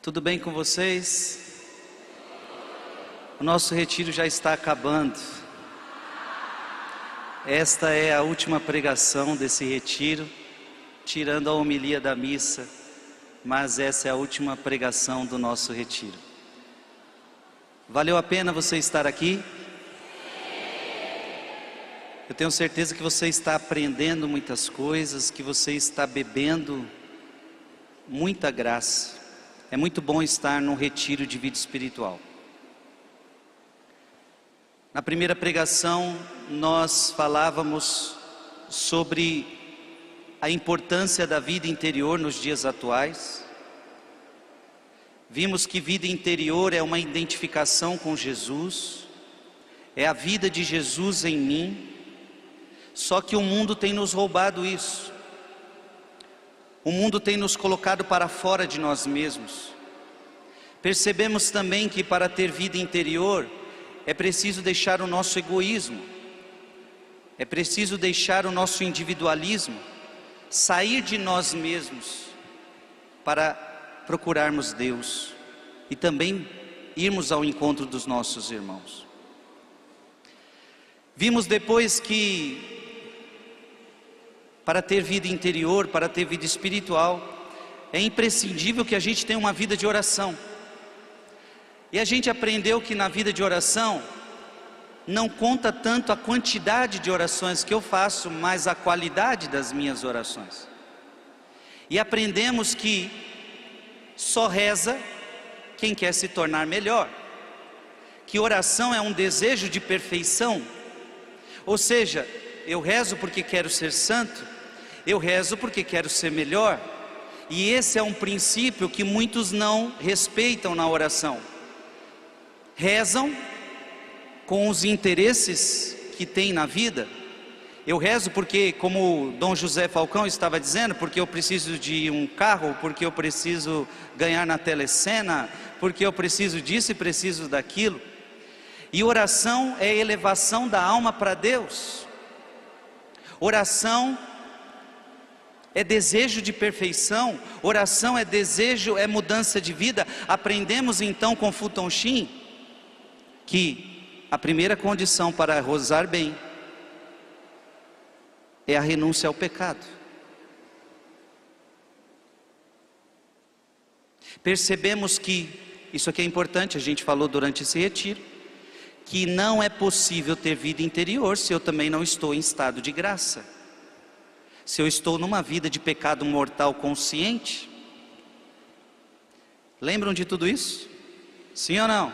Tudo bem com vocês? O nosso retiro já está acabando. Esta é a última pregação desse retiro, tirando a homilia da missa, mas essa é a última pregação do nosso retiro. Valeu a pena você estar aqui? Eu tenho certeza que você está aprendendo muitas coisas, que você está bebendo muita graça. É muito bom estar num retiro de vida espiritual. Na primeira pregação, nós falávamos sobre a importância da vida interior nos dias atuais. Vimos que vida interior é uma identificação com Jesus, é a vida de Jesus em mim, só que o mundo tem nos roubado isso. O mundo tem nos colocado para fora de nós mesmos. Percebemos também que para ter vida interior é preciso deixar o nosso egoísmo, é preciso deixar o nosso individualismo, sair de nós mesmos para procurarmos Deus e também irmos ao encontro dos nossos irmãos. Vimos depois que para ter vida interior, para ter vida espiritual, é imprescindível que a gente tenha uma vida de oração. E a gente aprendeu que na vida de oração não conta tanto a quantidade de orações que eu faço, mas a qualidade das minhas orações. E aprendemos que só reza quem quer se tornar melhor. Que oração é um desejo de perfeição. Ou seja, eu rezo porque quero ser santo, eu rezo porque quero ser melhor. E esse é um princípio que muitos não respeitam na oração. Rezam com os interesses que têm na vida. Eu rezo porque, como Dom José Falcão estava dizendo, porque eu preciso de um carro, porque eu preciso ganhar na telecena, porque eu preciso disso e preciso daquilo. E oração é elevação da alma para Deus. Oração é desejo de perfeição, oração é desejo, é mudança de vida. Aprendemos então com Futon Shin que a primeira condição para rozar bem é a renúncia ao pecado. Percebemos que, isso aqui é importante, a gente falou durante esse retiro, que não é possível ter vida interior se eu também não estou em estado de graça se eu estou numa vida de pecado mortal consciente? Lembram de tudo isso? Sim ou não?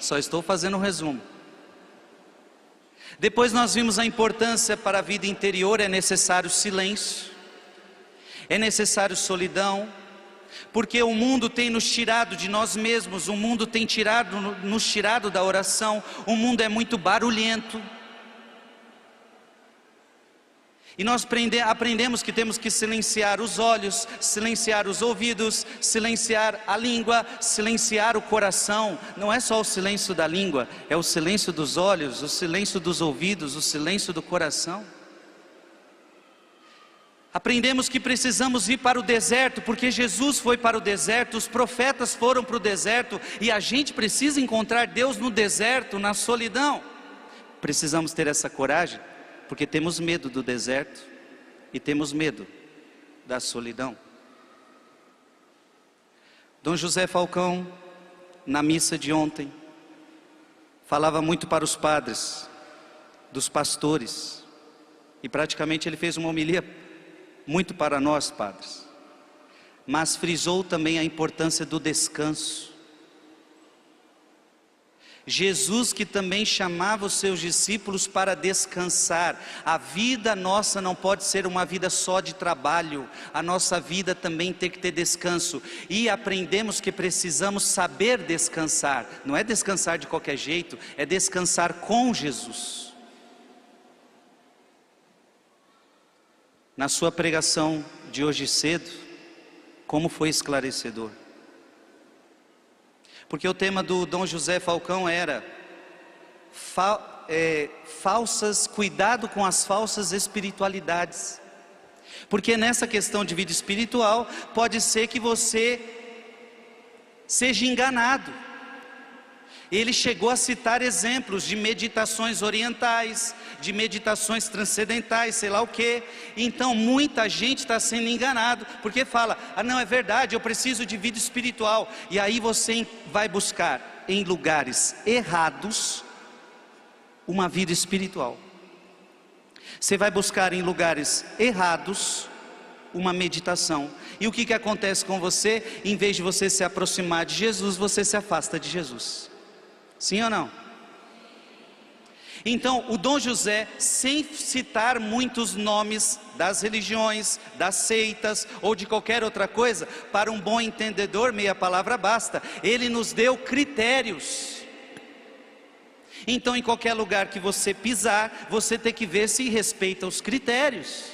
Só estou fazendo um resumo. Depois nós vimos a importância para a vida interior, é necessário silêncio, é necessário solidão, porque o mundo tem nos tirado de nós mesmos, o mundo tem tirado, nos tirado da oração, o mundo é muito barulhento, e nós aprendemos que temos que silenciar os olhos, silenciar os ouvidos, silenciar a língua, silenciar o coração. Não é só o silêncio da língua, é o silêncio dos olhos, o silêncio dos ouvidos, o silêncio do coração. Aprendemos que precisamos ir para o deserto, porque Jesus foi para o deserto, os profetas foram para o deserto, e a gente precisa encontrar Deus no deserto, na solidão. Precisamos ter essa coragem porque temos medo do deserto e temos medo da solidão. Dom José Falcão, na missa de ontem, falava muito para os padres, dos pastores, e praticamente ele fez uma homilia muito para nós, padres, mas frisou também a importância do descanso. Jesus que também chamava os seus discípulos para descansar. A vida nossa não pode ser uma vida só de trabalho, a nossa vida também tem que ter descanso. E aprendemos que precisamos saber descansar. Não é descansar de qualquer jeito, é descansar com Jesus. Na sua pregação de hoje cedo, como foi esclarecedor. Porque o tema do Dom José Falcão era fa, é, falsas, cuidado com as falsas espiritualidades. Porque nessa questão de vida espiritual, pode ser que você seja enganado. Ele chegou a citar exemplos de meditações orientais, de meditações transcendentais, sei lá o que. Então muita gente está sendo enganado, porque fala: ah, não, é verdade, eu preciso de vida espiritual. E aí você vai buscar em lugares errados uma vida espiritual. Você vai buscar em lugares errados uma meditação. E o que, que acontece com você? Em vez de você se aproximar de Jesus, você se afasta de Jesus. Sim ou não? Então, o Dom José, sem citar muitos nomes das religiões, das seitas ou de qualquer outra coisa, para um bom entendedor, meia palavra basta, ele nos deu critérios. Então, em qualquer lugar que você pisar, você tem que ver se respeita os critérios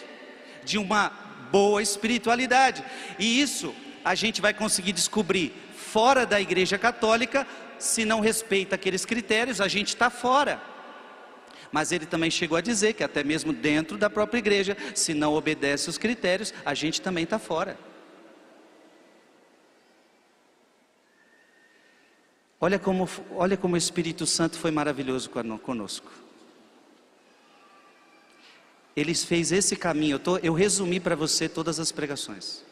de uma boa espiritualidade. E isso a gente vai conseguir descobrir fora da Igreja Católica se não respeita aqueles critérios, a gente está fora. Mas ele também chegou a dizer que até mesmo dentro da própria igreja, se não obedece os critérios, a gente também está fora. Olha como, olha como o Espírito Santo foi maravilhoso conosco. Ele fez esse caminho. Eu, tô, eu resumi para você todas as pregações.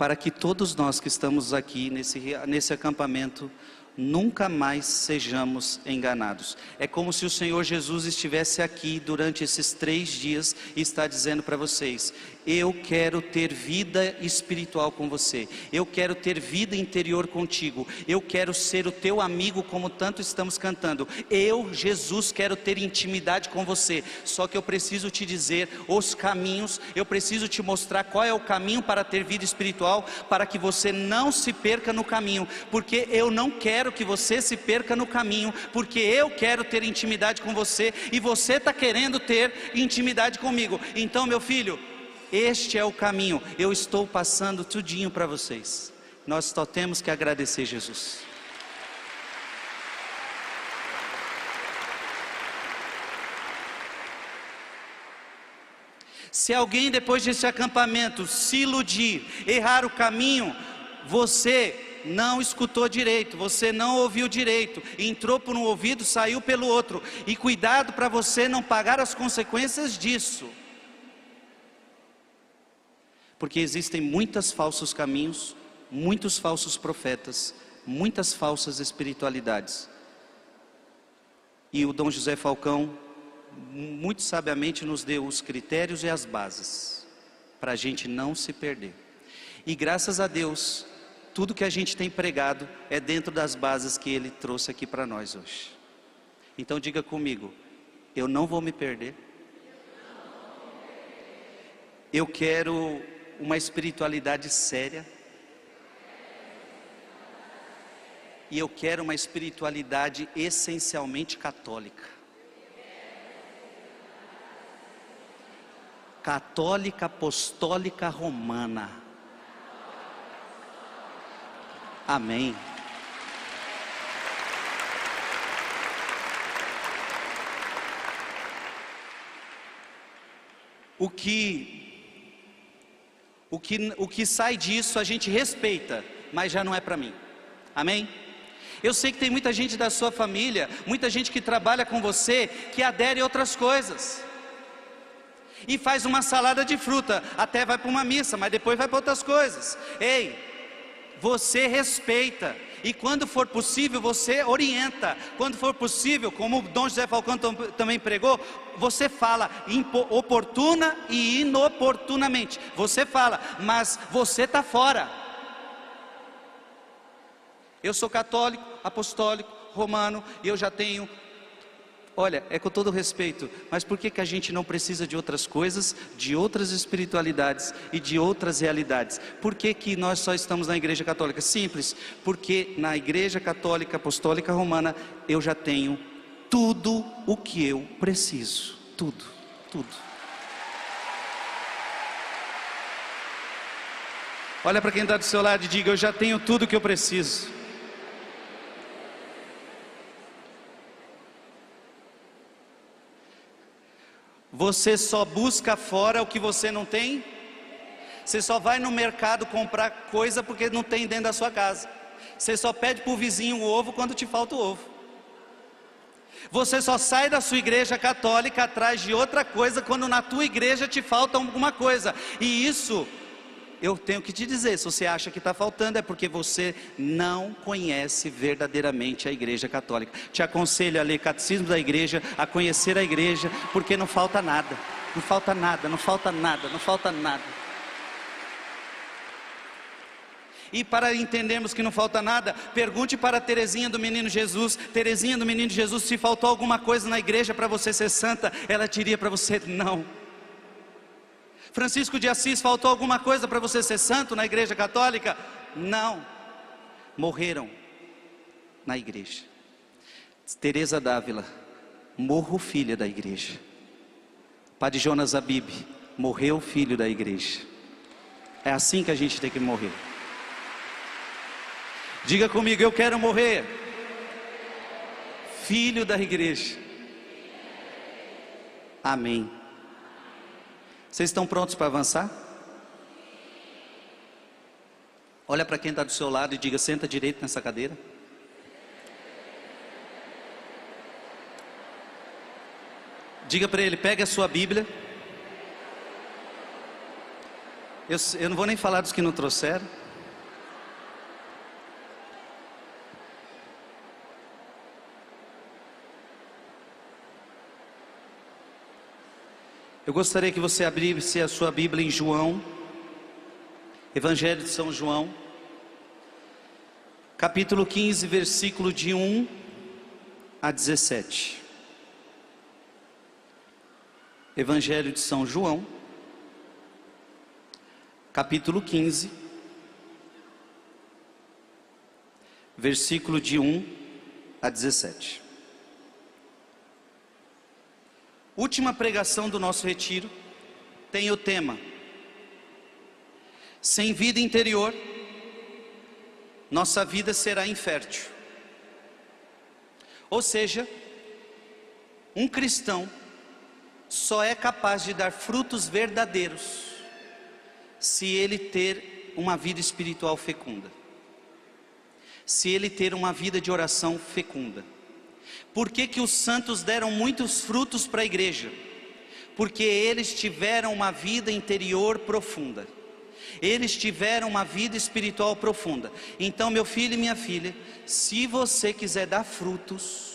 Para que todos nós que estamos aqui nesse, nesse acampamento nunca mais sejamos enganados. É como se o Senhor Jesus estivesse aqui durante esses três dias e está dizendo para vocês: eu quero ter vida espiritual com você. Eu quero ter vida interior contigo. Eu quero ser o teu amigo, como tanto estamos cantando. Eu, Jesus, quero ter intimidade com você. Só que eu preciso te dizer os caminhos. Eu preciso te mostrar qual é o caminho para ter vida espiritual, para que você não se perca no caminho. Porque eu não quero que você se perca no caminho. Porque eu quero ter intimidade com você e você está querendo ter intimidade comigo. Então, meu filho este é o caminho. Eu estou passando tudinho para vocês. Nós só temos que agradecer Jesus. Se alguém depois desse acampamento se iludir, errar o caminho, você não escutou direito, você não ouviu direito, entrou por um ouvido, saiu pelo outro, e cuidado para você não pagar as consequências disso porque existem muitos falsos caminhos, muitos falsos profetas, muitas falsas espiritualidades. E o Dom José Falcão, muito sabiamente, nos deu os critérios e as bases, para a gente não se perder. E graças a Deus, tudo que a gente tem pregado é dentro das bases que ele trouxe aqui para nós hoje. Então diga comigo, eu não vou me perder. Eu quero uma espiritualidade séria. E eu quero uma espiritualidade essencialmente católica. Católica Apostólica Romana. Amém. O que o que, o que sai disso a gente respeita, mas já não é para mim. Amém? Eu sei que tem muita gente da sua família, muita gente que trabalha com você, que adere a outras coisas. E faz uma salada de fruta, até vai para uma missa, mas depois vai para outras coisas. Ei, você respeita, e quando for possível, você orienta. Quando for possível, como o Dom José Falcão também pregou, você fala oportuna e inoportunamente. Você fala, mas você está fora. Eu sou católico, apostólico, romano e eu já tenho Olha, é com todo respeito, mas por que, que a gente não precisa de outras coisas, de outras espiritualidades e de outras realidades? Por que, que nós só estamos na Igreja Católica? Simples, porque na Igreja Católica Apostólica Romana eu já tenho tudo o que eu preciso. Tudo, tudo. Olha para quem está do seu lado e diga: Eu já tenho tudo o que eu preciso. Você só busca fora o que você não tem? Você só vai no mercado comprar coisa porque não tem dentro da sua casa. Você só pede para o vizinho o ovo quando te falta o ovo. Você só sai da sua igreja católica atrás de outra coisa quando na tua igreja te falta alguma coisa. E isso eu tenho que te dizer, se você acha que está faltando, é porque você não conhece verdadeiramente a Igreja Católica. Te aconselho a ler Catecismo da Igreja, a conhecer a Igreja, porque não falta nada, não falta nada, não falta nada, não falta nada. E para entendermos que não falta nada, pergunte para Terezinha do Menino Jesus, Terezinha do Menino Jesus, se faltou alguma coisa na igreja para você ser santa, ela diria para você: não. Francisco de Assis, faltou alguma coisa para você ser santo na igreja católica? Não. Morreram na igreja. Teresa Dávila, morro filha da igreja. Padre Jonas Abib, morreu filho da igreja. É assim que a gente tem que morrer. Diga comigo, eu quero morrer. Filho da igreja. Amém. Vocês estão prontos para avançar? Olha para quem está do seu lado e diga: senta direito nessa cadeira. Diga para ele: pegue a sua Bíblia. Eu, eu não vou nem falar dos que não trouxeram. Eu gostaria que você abrisse a sua Bíblia em João, Evangelho de São João, capítulo 15, versículo de 1 a 17. Evangelho de São João, capítulo 15, versículo de 1 a 17. Última pregação do nosso retiro tem o tema: Sem vida interior, nossa vida será infértil. Ou seja, um cristão só é capaz de dar frutos verdadeiros se ele ter uma vida espiritual fecunda, se ele ter uma vida de oração fecunda. Por que, que os santos deram muitos frutos para a igreja? Porque eles tiveram uma vida interior profunda. Eles tiveram uma vida espiritual profunda. Então, meu filho e minha filha, se você quiser dar frutos,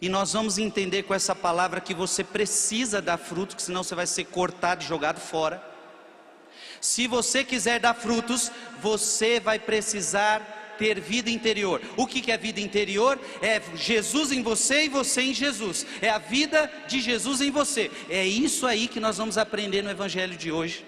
e nós vamos entender com essa palavra que você precisa dar frutos, senão você vai ser cortado e jogado fora. Se você quiser dar frutos, você vai precisar ter vida interior. O que é vida interior? É Jesus em você e você em Jesus. É a vida de Jesus em você. É isso aí que nós vamos aprender no Evangelho de hoje,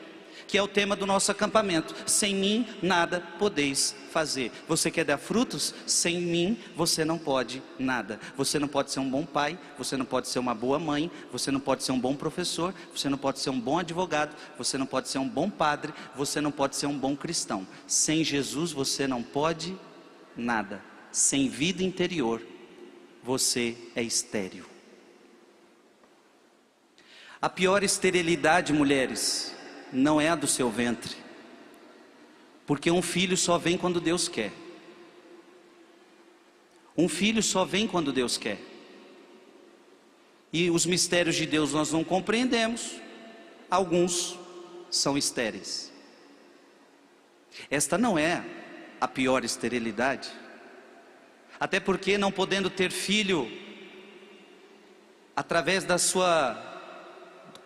que é o tema do nosso acampamento. Sem mim nada podeis fazer. Você quer dar frutos? Sem mim você não pode nada. Você não pode ser um bom pai, você não pode ser uma boa mãe, você não pode ser um bom professor, você não pode ser um bom advogado, você não pode ser um bom padre, você não pode ser um bom cristão. Sem Jesus você não pode nada. Sem vida interior, você é estéril. A pior esterilidade, mulheres, não é a do seu ventre, porque um filho só vem quando Deus quer. Um filho só vem quando Deus quer. E os mistérios de Deus nós não compreendemos, alguns são estéreis. Esta não é a pior esterilidade. Até porque, não podendo ter filho, através da sua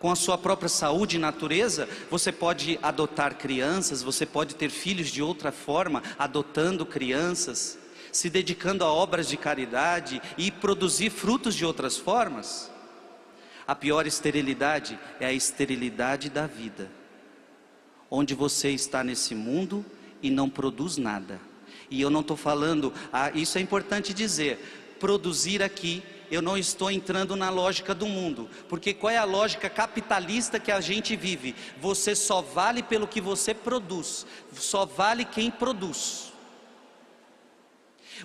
com a sua própria saúde e natureza, você pode adotar crianças, você pode ter filhos de outra forma, adotando crianças, se dedicando a obras de caridade e produzir frutos de outras formas. A pior esterilidade é a esterilidade da vida, onde você está nesse mundo e não produz nada. E eu não estou falando, ah, isso é importante dizer, produzir aqui eu não estou entrando na lógica do mundo, porque qual é a lógica capitalista que a gente vive? Você só vale pelo que você produz, só vale quem produz.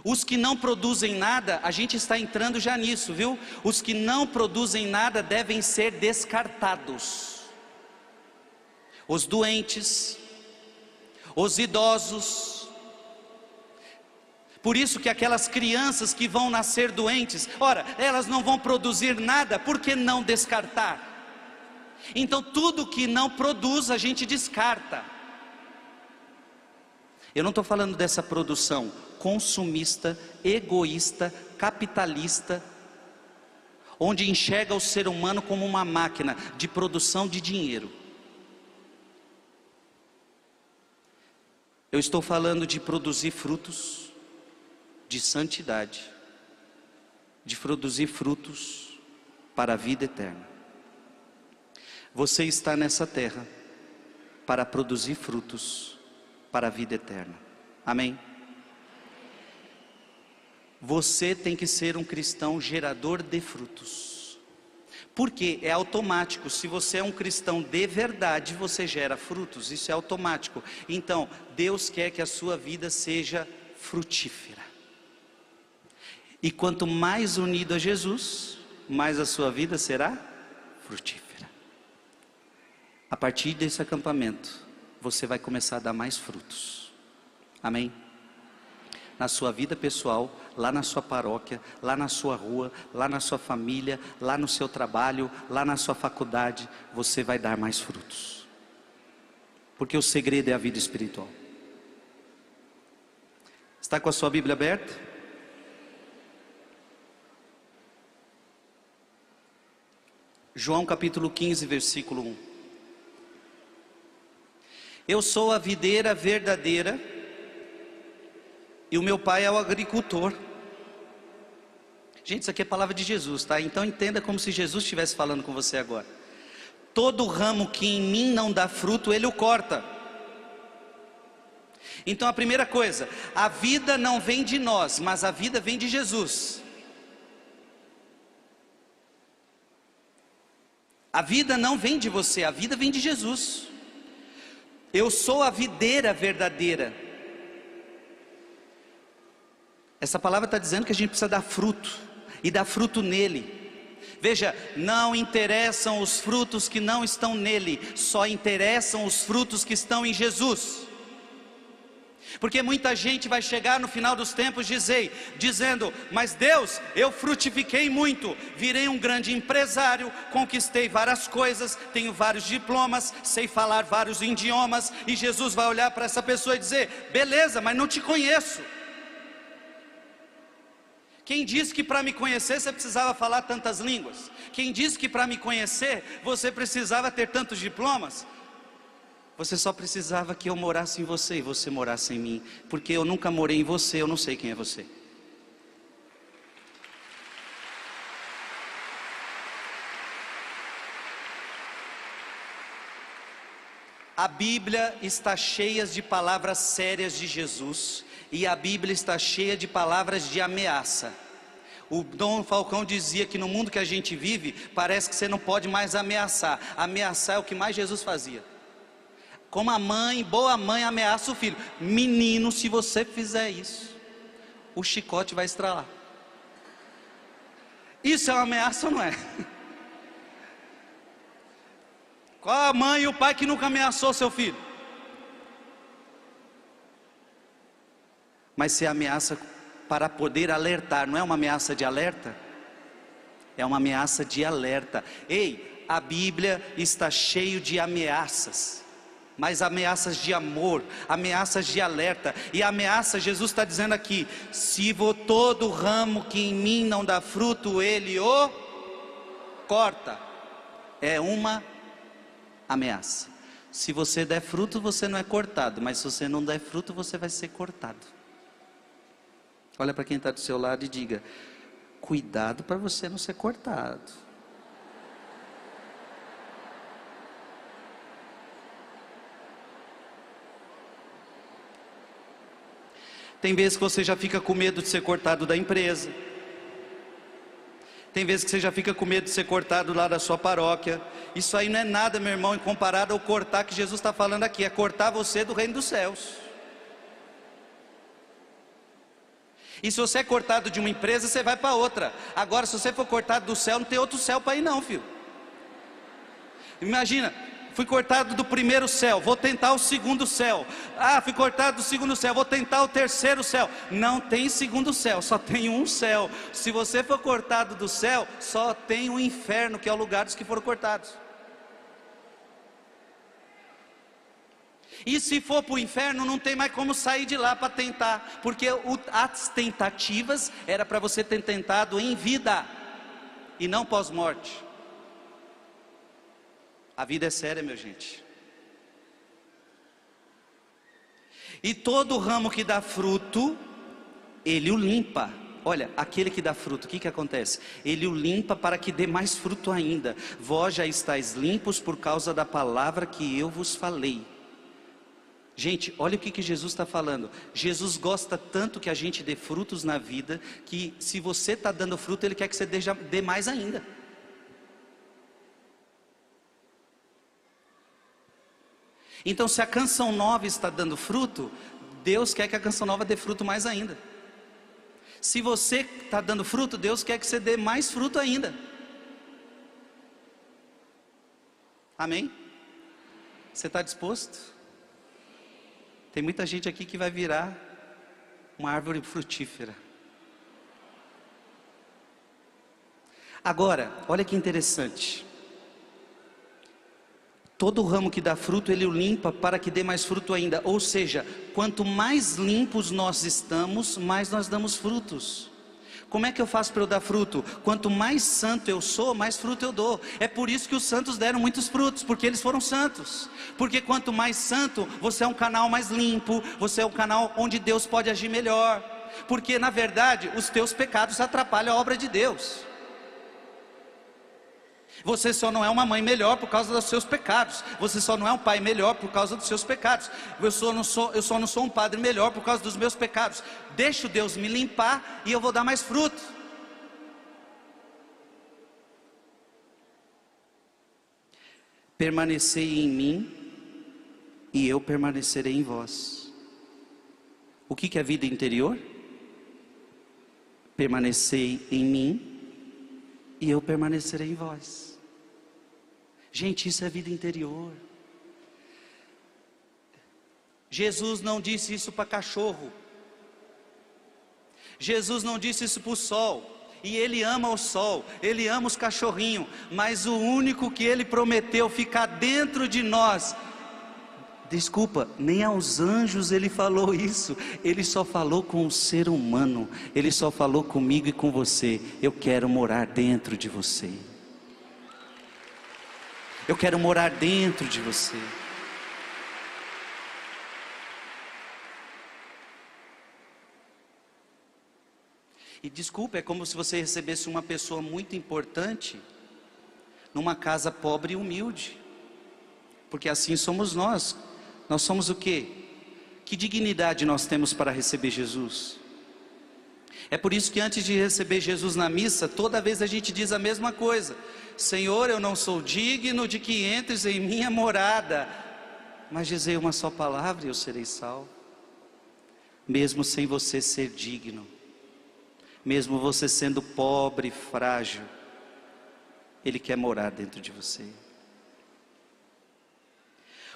Os que não produzem nada, a gente está entrando já nisso, viu? Os que não produzem nada devem ser descartados. Os doentes, os idosos, por isso que aquelas crianças que vão nascer doentes, ora, elas não vão produzir nada, por que não descartar? Então tudo que não produz a gente descarta. Eu não estou falando dessa produção consumista, egoísta, capitalista, onde enxerga o ser humano como uma máquina de produção de dinheiro. Eu estou falando de produzir frutos de santidade, de produzir frutos para a vida eterna. Você está nessa terra para produzir frutos para a vida eterna. Amém? Você tem que ser um cristão gerador de frutos. Porque é automático, se você é um cristão de verdade, você gera frutos, isso é automático. Então, Deus quer que a sua vida seja frutífera. E quanto mais unido a Jesus, mais a sua vida será frutífera. A partir desse acampamento, você vai começar a dar mais frutos. Amém? Na sua vida pessoal, lá na sua paróquia, lá na sua rua, lá na sua família, lá no seu trabalho, lá na sua faculdade, você vai dar mais frutos. Porque o segredo é a vida espiritual. Está com a sua Bíblia aberta? João capítulo 15, versículo 1. Eu sou a videira verdadeira e o meu pai é o agricultor. Gente, isso aqui é palavra de Jesus, tá? Então entenda como se Jesus estivesse falando com você agora. Todo ramo que em mim não dá fruto, ele o corta. Então a primeira coisa, a vida não vem de nós, mas a vida vem de Jesus. A vida não vem de você, a vida vem de Jesus. Eu sou a videira verdadeira. Essa palavra está dizendo que a gente precisa dar fruto, e dar fruto nele. Veja, não interessam os frutos que não estão nele, só interessam os frutos que estão em Jesus. Porque muita gente vai chegar no final dos tempos dizer, dizendo: Mas Deus, eu frutifiquei muito, virei um grande empresário, conquistei várias coisas, tenho vários diplomas, sei falar vários idiomas. E Jesus vai olhar para essa pessoa e dizer: Beleza, mas não te conheço. Quem disse que para me conhecer você precisava falar tantas línguas? Quem disse que para me conhecer você precisava ter tantos diplomas? Você só precisava que eu morasse em você e você morasse em mim, porque eu nunca morei em você, eu não sei quem é você. A Bíblia está cheia de palavras sérias de Jesus e a Bíblia está cheia de palavras de ameaça. O Dom Falcão dizia que no mundo que a gente vive, parece que você não pode mais ameaçar. Ameaçar é o que mais Jesus fazia. Como a mãe, boa mãe, ameaça o filho: Menino, se você fizer isso, o chicote vai estralar. Isso é uma ameaça ou não é? Qual a mãe e o pai que nunca ameaçou seu filho? Mas se ameaça para poder alertar, não é uma ameaça de alerta? É uma ameaça de alerta. Ei, a Bíblia está cheio de ameaças mas ameaças de amor, ameaças de alerta. E ameaça, Jesus está dizendo aqui: se vou todo ramo que em mim não dá fruto, ele o corta. é uma ameaça. Se você der fruto, você não é cortado, mas se você não der fruto, você vai ser cortado. Olha para quem está do seu lado e diga: cuidado para você não ser cortado. Tem vezes que você já fica com medo de ser cortado da empresa. Tem vezes que você já fica com medo de ser cortado lá da sua paróquia. Isso aí não é nada, meu irmão, comparado ao cortar que Jesus está falando aqui. É cortar você do reino dos céus. E se você é cortado de uma empresa, você vai para outra. Agora, se você for cortado do céu, não tem outro céu para ir, não, filho. Imagina, Fui cortado do primeiro céu, vou tentar o segundo céu. Ah, fui cortado do segundo céu, vou tentar o terceiro céu. Não tem segundo céu, só tem um céu. Se você for cortado do céu, só tem o inferno, que é o lugar dos que foram cortados. E se for para o inferno, não tem mais como sair de lá para tentar, porque as tentativas era para você ter tentado em vida e não pós-morte. A vida é séria, meu gente. E todo ramo que dá fruto, ele o limpa. Olha, aquele que dá fruto, o que, que acontece? Ele o limpa para que dê mais fruto ainda. Vós já estáis limpos por causa da palavra que eu vos falei. Gente, olha o que, que Jesus está falando. Jesus gosta tanto que a gente dê frutos na vida, que se você está dando fruto, Ele quer que você dê, dê mais ainda. Então, se a canção nova está dando fruto, Deus quer que a canção nova dê fruto mais ainda. Se você está dando fruto, Deus quer que você dê mais fruto ainda. Amém? Você está disposto? Tem muita gente aqui que vai virar uma árvore frutífera. Agora, olha que interessante. Todo ramo que dá fruto, ele o limpa para que dê mais fruto ainda. Ou seja, quanto mais limpos nós estamos, mais nós damos frutos. Como é que eu faço para eu dar fruto? Quanto mais santo eu sou, mais fruto eu dou. É por isso que os santos deram muitos frutos, porque eles foram santos. Porque quanto mais santo, você é um canal mais limpo, você é um canal onde Deus pode agir melhor. Porque na verdade, os teus pecados atrapalham a obra de Deus. Você só não é uma mãe melhor por causa dos seus pecados. Você só não é um pai melhor por causa dos seus pecados. Eu só não sou, eu só não sou um padre melhor por causa dos meus pecados. Deixo Deus me limpar e eu vou dar mais fruto. Permanecei em mim e eu permanecerei em vós. O que, que é vida interior? Permanecei em mim e eu permanecerei em vós. Gente, isso é vida interior. Jesus não disse isso para cachorro. Jesus não disse isso para o sol. E ele ama o sol, ele ama os cachorrinhos, mas o único que ele prometeu ficar dentro de nós Desculpa, nem aos anjos ele falou isso. Ele só falou com o ser humano. Ele só falou comigo e com você. Eu quero morar dentro de você. Eu quero morar dentro de você. E desculpa, é como se você recebesse uma pessoa muito importante numa casa pobre e humilde. Porque assim somos nós, nós somos o quê? Que dignidade nós temos para receber Jesus? É por isso que antes de receber Jesus na missa, toda vez a gente diz a mesma coisa: Senhor, eu não sou digno de que entres em minha morada, mas dizei uma só palavra e eu serei salvo. Mesmo sem você ser digno, mesmo você sendo pobre, frágil, Ele quer morar dentro de você.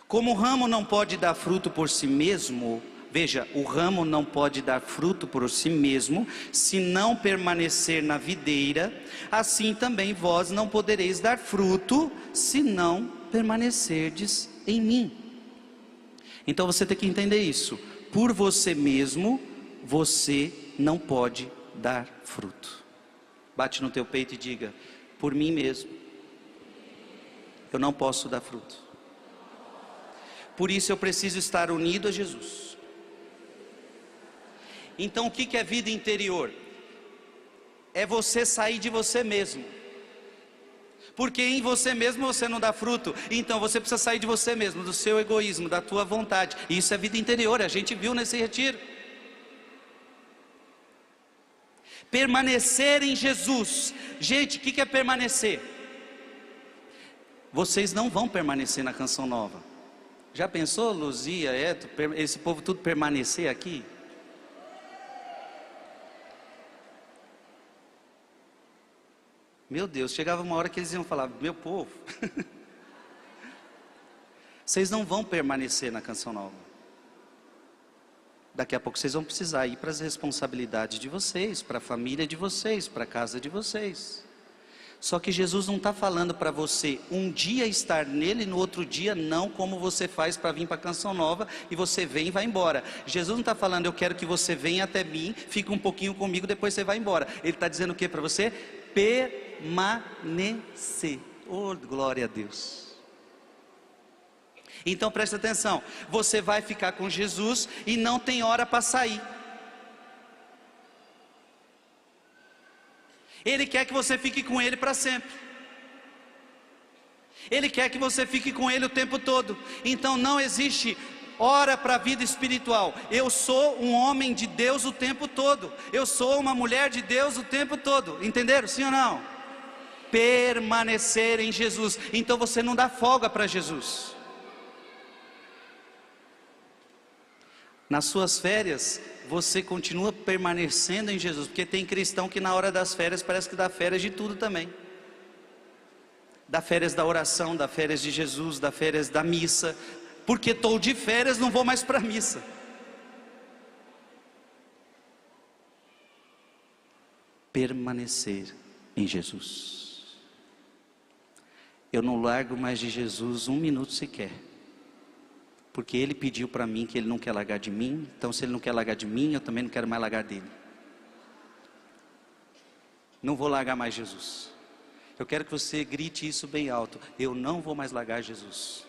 Como o ramo não pode dar fruto por si mesmo, veja, o ramo não pode dar fruto por si mesmo, se não permanecer na videira, assim também vós não podereis dar fruto, se não permanecerdes em mim. Então você tem que entender isso. Por você mesmo, você não pode dar fruto. Bate no teu peito e diga: por mim mesmo, eu não posso dar fruto. Por isso eu preciso estar unido a Jesus. Então o que é vida interior? É você sair de você mesmo. Porque em você mesmo você não dá fruto, então você precisa sair de você mesmo, do seu egoísmo, da tua vontade. Isso é vida interior, a gente viu nesse retiro. Permanecer em Jesus. Gente, o que é permanecer? Vocês não vão permanecer na canção nova. Já pensou, Luzia, Eto, esse povo tudo permanecer aqui? Meu Deus, chegava uma hora que eles iam falar: Meu povo, vocês não vão permanecer na canção nova. Daqui a pouco vocês vão precisar ir para as responsabilidades de vocês, para a família de vocês, para a casa de vocês. Só que Jesus não está falando para você um dia estar nele, no outro dia não, como você faz para vir para a canção nova e você vem e vai embora. Jesus não está falando, eu quero que você venha até mim, fique um pouquinho comigo, depois você vai embora. Ele está dizendo o que para você? Permanecer. Oh, glória a Deus. Então presta atenção, você vai ficar com Jesus e não tem hora para sair. Ele quer que você fique com Ele para sempre. Ele quer que você fique com Ele o tempo todo. Então não existe hora para a vida espiritual. Eu sou um homem de Deus o tempo todo. Eu sou uma mulher de Deus o tempo todo. Entenderam? Sim ou não? Permanecer em Jesus. Então você não dá folga para Jesus. Nas suas férias, você continua permanecendo em Jesus, porque tem cristão que na hora das férias parece que dá férias de tudo também. Dá férias da oração, dá férias de Jesus, dá férias da missa, porque estou de férias, não vou mais para a missa. Permanecer em Jesus. Eu não largo mais de Jesus um minuto sequer porque ele pediu para mim que ele não quer largar de mim, então se ele não quer largar de mim, eu também não quero mais largar dele. Não vou largar mais Jesus. Eu quero que você grite isso bem alto. Eu não vou mais largar Jesus.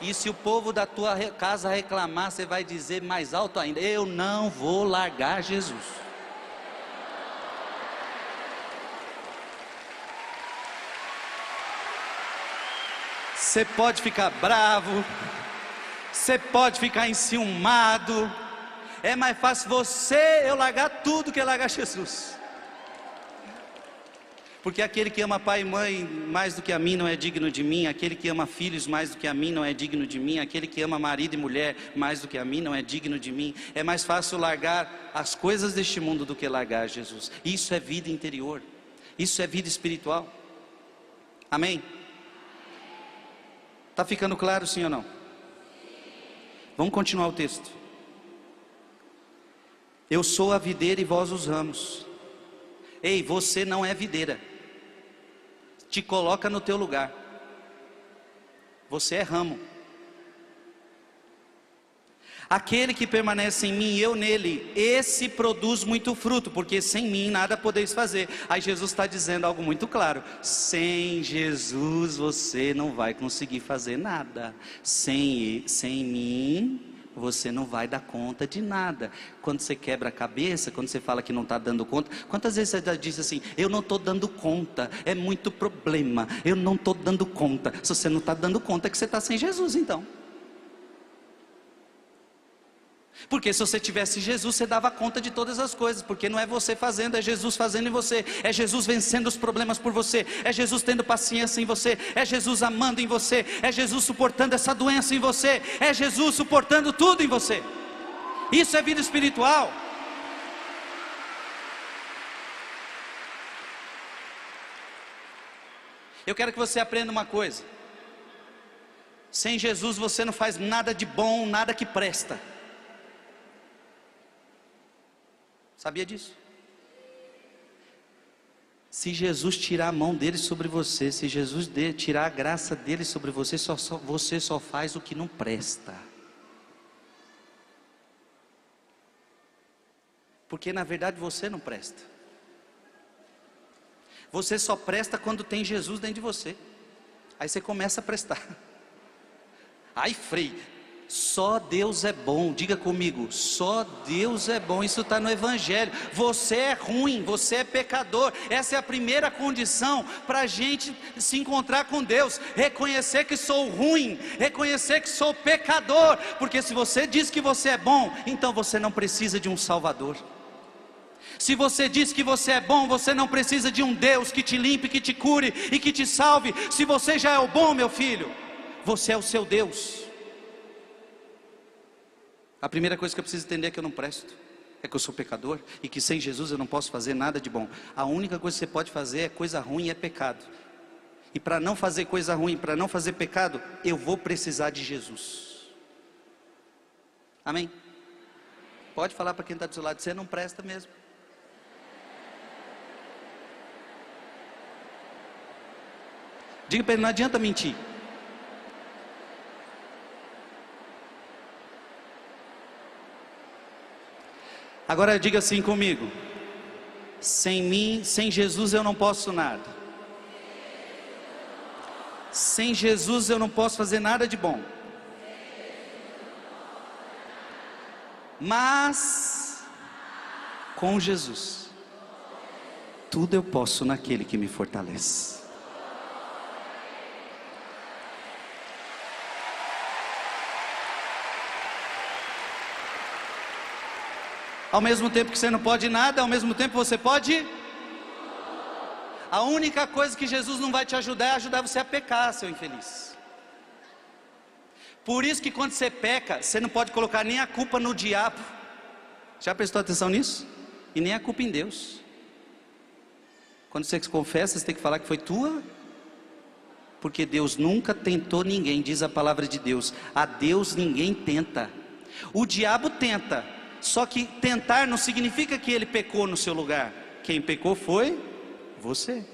E se o povo da tua casa reclamar, você vai dizer mais alto ainda: Eu não vou largar Jesus. Você pode ficar bravo, você pode ficar enciumado. É mais fácil você eu largar tudo que largar Jesus. Porque aquele que ama pai e mãe mais do que a mim não é digno de mim, aquele que ama filhos mais do que a mim não é digno de mim, aquele que ama marido e mulher mais do que a mim não é digno de mim. É mais fácil largar as coisas deste mundo do que largar Jesus. Isso é vida interior, isso é vida espiritual. Amém? Está ficando claro, sim ou não? Vamos continuar o texto. Eu sou a videira e vós os ramos. Ei, você não é videira. Te coloca no teu lugar. Você é ramo. Aquele que permanece em mim e eu nele, esse produz muito fruto, porque sem mim nada podeis fazer. Aí Jesus está dizendo algo muito claro: sem Jesus você não vai conseguir fazer nada. Sem, sem mim você não vai dar conta de nada. Quando você quebra a cabeça, quando você fala que não está dando conta, quantas vezes você diz assim: Eu não estou dando conta, é muito problema, eu não estou dando conta. Se você não está dando conta, é que você está sem Jesus, então. Porque se você tivesse Jesus, você dava conta de todas as coisas, porque não é você fazendo, é Jesus fazendo em você, é Jesus vencendo os problemas por você, é Jesus tendo paciência em você, é Jesus amando em você, é Jesus suportando essa doença em você, é Jesus suportando tudo em você. Isso é vida espiritual. Eu quero que você aprenda uma coisa: sem Jesus você não faz nada de bom, nada que presta. Sabia disso? Se Jesus tirar a mão dele sobre você, se Jesus de, tirar a graça dele sobre você, só, só, você só faz o que não presta. Porque na verdade você não presta. Você só presta quando tem Jesus dentro de você. Aí você começa a prestar. Ai, Frei, só Deus é bom, diga comigo, só Deus é bom, isso está no Evangelho. Você é ruim, você é pecador, essa é a primeira condição para a gente se encontrar com Deus: reconhecer que sou ruim, reconhecer que sou pecador, porque se você diz que você é bom, então você não precisa de um Salvador. Se você diz que você é bom, você não precisa de um Deus que te limpe, que te cure e que te salve. Se você já é o bom, meu filho, você é o seu Deus. A primeira coisa que eu preciso entender é que eu não presto, é que eu sou pecador e que sem Jesus eu não posso fazer nada de bom. A única coisa que você pode fazer é coisa ruim e é pecado. E para não fazer coisa ruim, para não fazer pecado, eu vou precisar de Jesus. Amém? Pode falar para quem está do seu lado, você não presta mesmo. Diga para ele, não adianta mentir. Agora diga assim comigo: sem mim, sem Jesus eu não posso nada. Sem Jesus eu não posso fazer nada de bom. Mas com Jesus, tudo eu posso naquele que me fortalece. Ao mesmo tempo que você não pode nada, ao mesmo tempo você pode. A única coisa que Jesus não vai te ajudar é ajudar você a pecar, seu infeliz. Por isso que quando você peca, você não pode colocar nem a culpa no diabo. Já prestou atenção nisso? E nem a culpa em Deus. Quando você confessa, você tem que falar que foi tua. Porque Deus nunca tentou ninguém, diz a palavra de Deus. A Deus ninguém tenta. O diabo tenta, só que tentar não significa que ele pecou no seu lugar. Quem pecou foi você.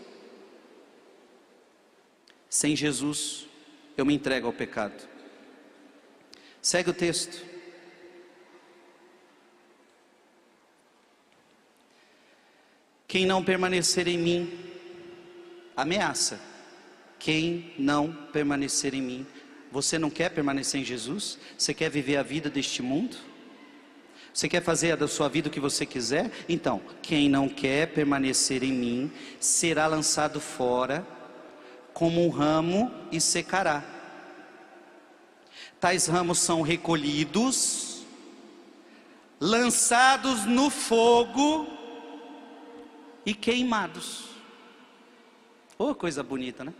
Sem Jesus, eu me entrego ao pecado. Segue o texto. Quem não permanecer em mim, ameaça. Quem não permanecer em mim, você não quer permanecer em Jesus? Você quer viver a vida deste mundo? Você quer fazer da sua vida o que você quiser? Então, quem não quer permanecer em mim será lançado fora como um ramo e secará. Tais ramos são recolhidos, lançados no fogo e queimados. Oh, coisa bonita, né?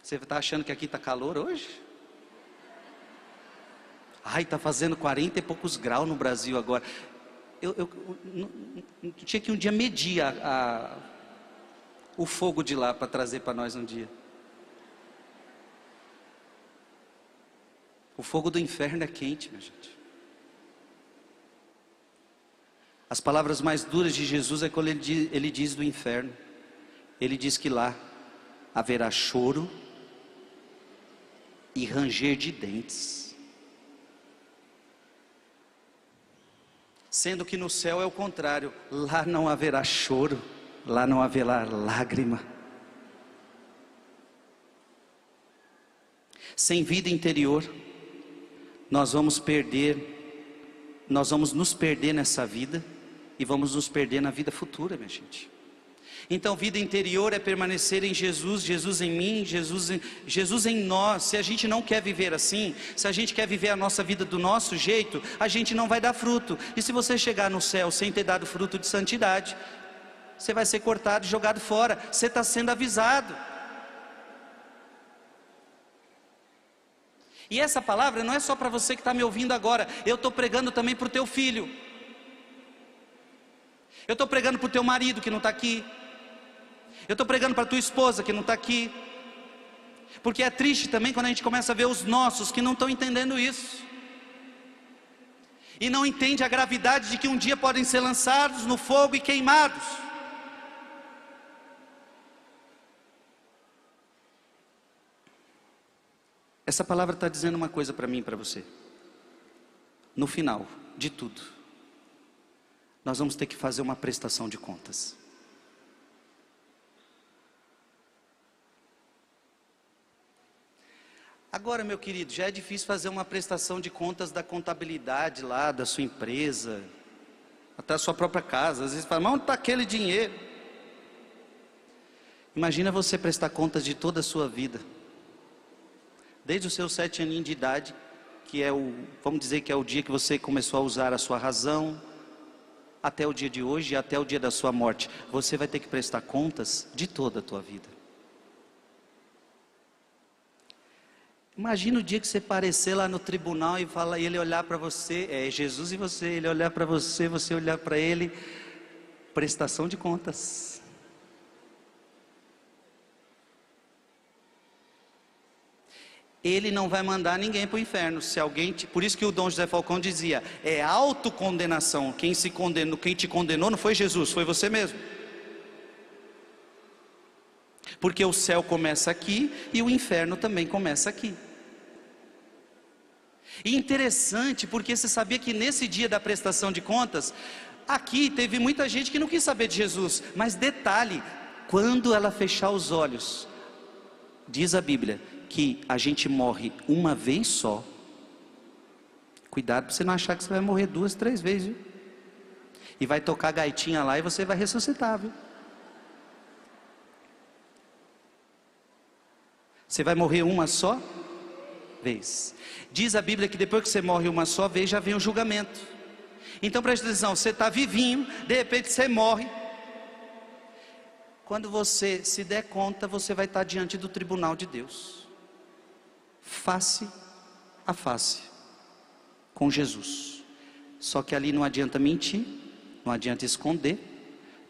Você está achando que aqui está calor hoje? Ai, está fazendo 40 e poucos graus no Brasil agora. Eu, eu, eu, eu tinha que um dia medir a, a, o fogo de lá para trazer para nós um dia. O fogo do inferno é quente, minha gente. As palavras mais duras de Jesus é quando ele diz, ele diz do inferno. Ele diz que lá haverá choro e ranger de dentes. Sendo que no céu é o contrário, lá não haverá choro, lá não haverá lágrima. Sem vida interior, nós vamos perder, nós vamos nos perder nessa vida e vamos nos perder na vida futura, minha gente. Então, vida interior é permanecer em Jesus, Jesus em mim, Jesus em, Jesus em nós. Se a gente não quer viver assim, se a gente quer viver a nossa vida do nosso jeito, a gente não vai dar fruto. E se você chegar no céu sem ter dado fruto de santidade, você vai ser cortado e jogado fora. Você está sendo avisado. E essa palavra não é só para você que está me ouvindo agora, eu estou pregando também para o teu filho. Eu estou pregando para o teu marido que não está aqui. Eu estou pregando para tua esposa que não está aqui. Porque é triste também quando a gente começa a ver os nossos que não estão entendendo isso. E não entende a gravidade de que um dia podem ser lançados no fogo e queimados. Essa palavra está dizendo uma coisa para mim e para você. No final de tudo, nós vamos ter que fazer uma prestação de contas. Agora, meu querido, já é difícil fazer uma prestação de contas da contabilidade lá, da sua empresa, até a sua própria casa. Às vezes fala, mas onde está aquele dinheiro? Imagina você prestar contas de toda a sua vida. Desde os seus sete aninhos de idade, que é o, vamos dizer que é o dia que você começou a usar a sua razão, até o dia de hoje e até o dia da sua morte. Você vai ter que prestar contas de toda a tua vida. Imagina o dia que você aparecer lá no tribunal e fala, ele olhar para você, é Jesus e você, ele olhar para você, você olhar para ele, prestação de contas. Ele não vai mandar ninguém para o inferno. Se alguém, te, por isso que o Dom José Falcão dizia, é autocondenação. Quem se condenou, quem te condenou não foi Jesus, foi você mesmo. Porque o céu começa aqui e o inferno também começa aqui. E interessante, porque você sabia que nesse dia da prestação de contas, aqui teve muita gente que não quis saber de Jesus, mas detalhe, quando ela fechar os olhos, diz a Bíblia que a gente morre uma vez só. Cuidado para você não achar que você vai morrer duas, três vezes, viu? E vai tocar gaitinha lá e você vai ressuscitar, viu? Você vai morrer uma só vez. Diz a Bíblia que depois que você morre uma só vez, já vem o julgamento. Então preste atenção, você está vivinho, de repente você morre. Quando você se der conta, você vai estar diante do tribunal de Deus, face a face, com Jesus. Só que ali não adianta mentir, não adianta esconder,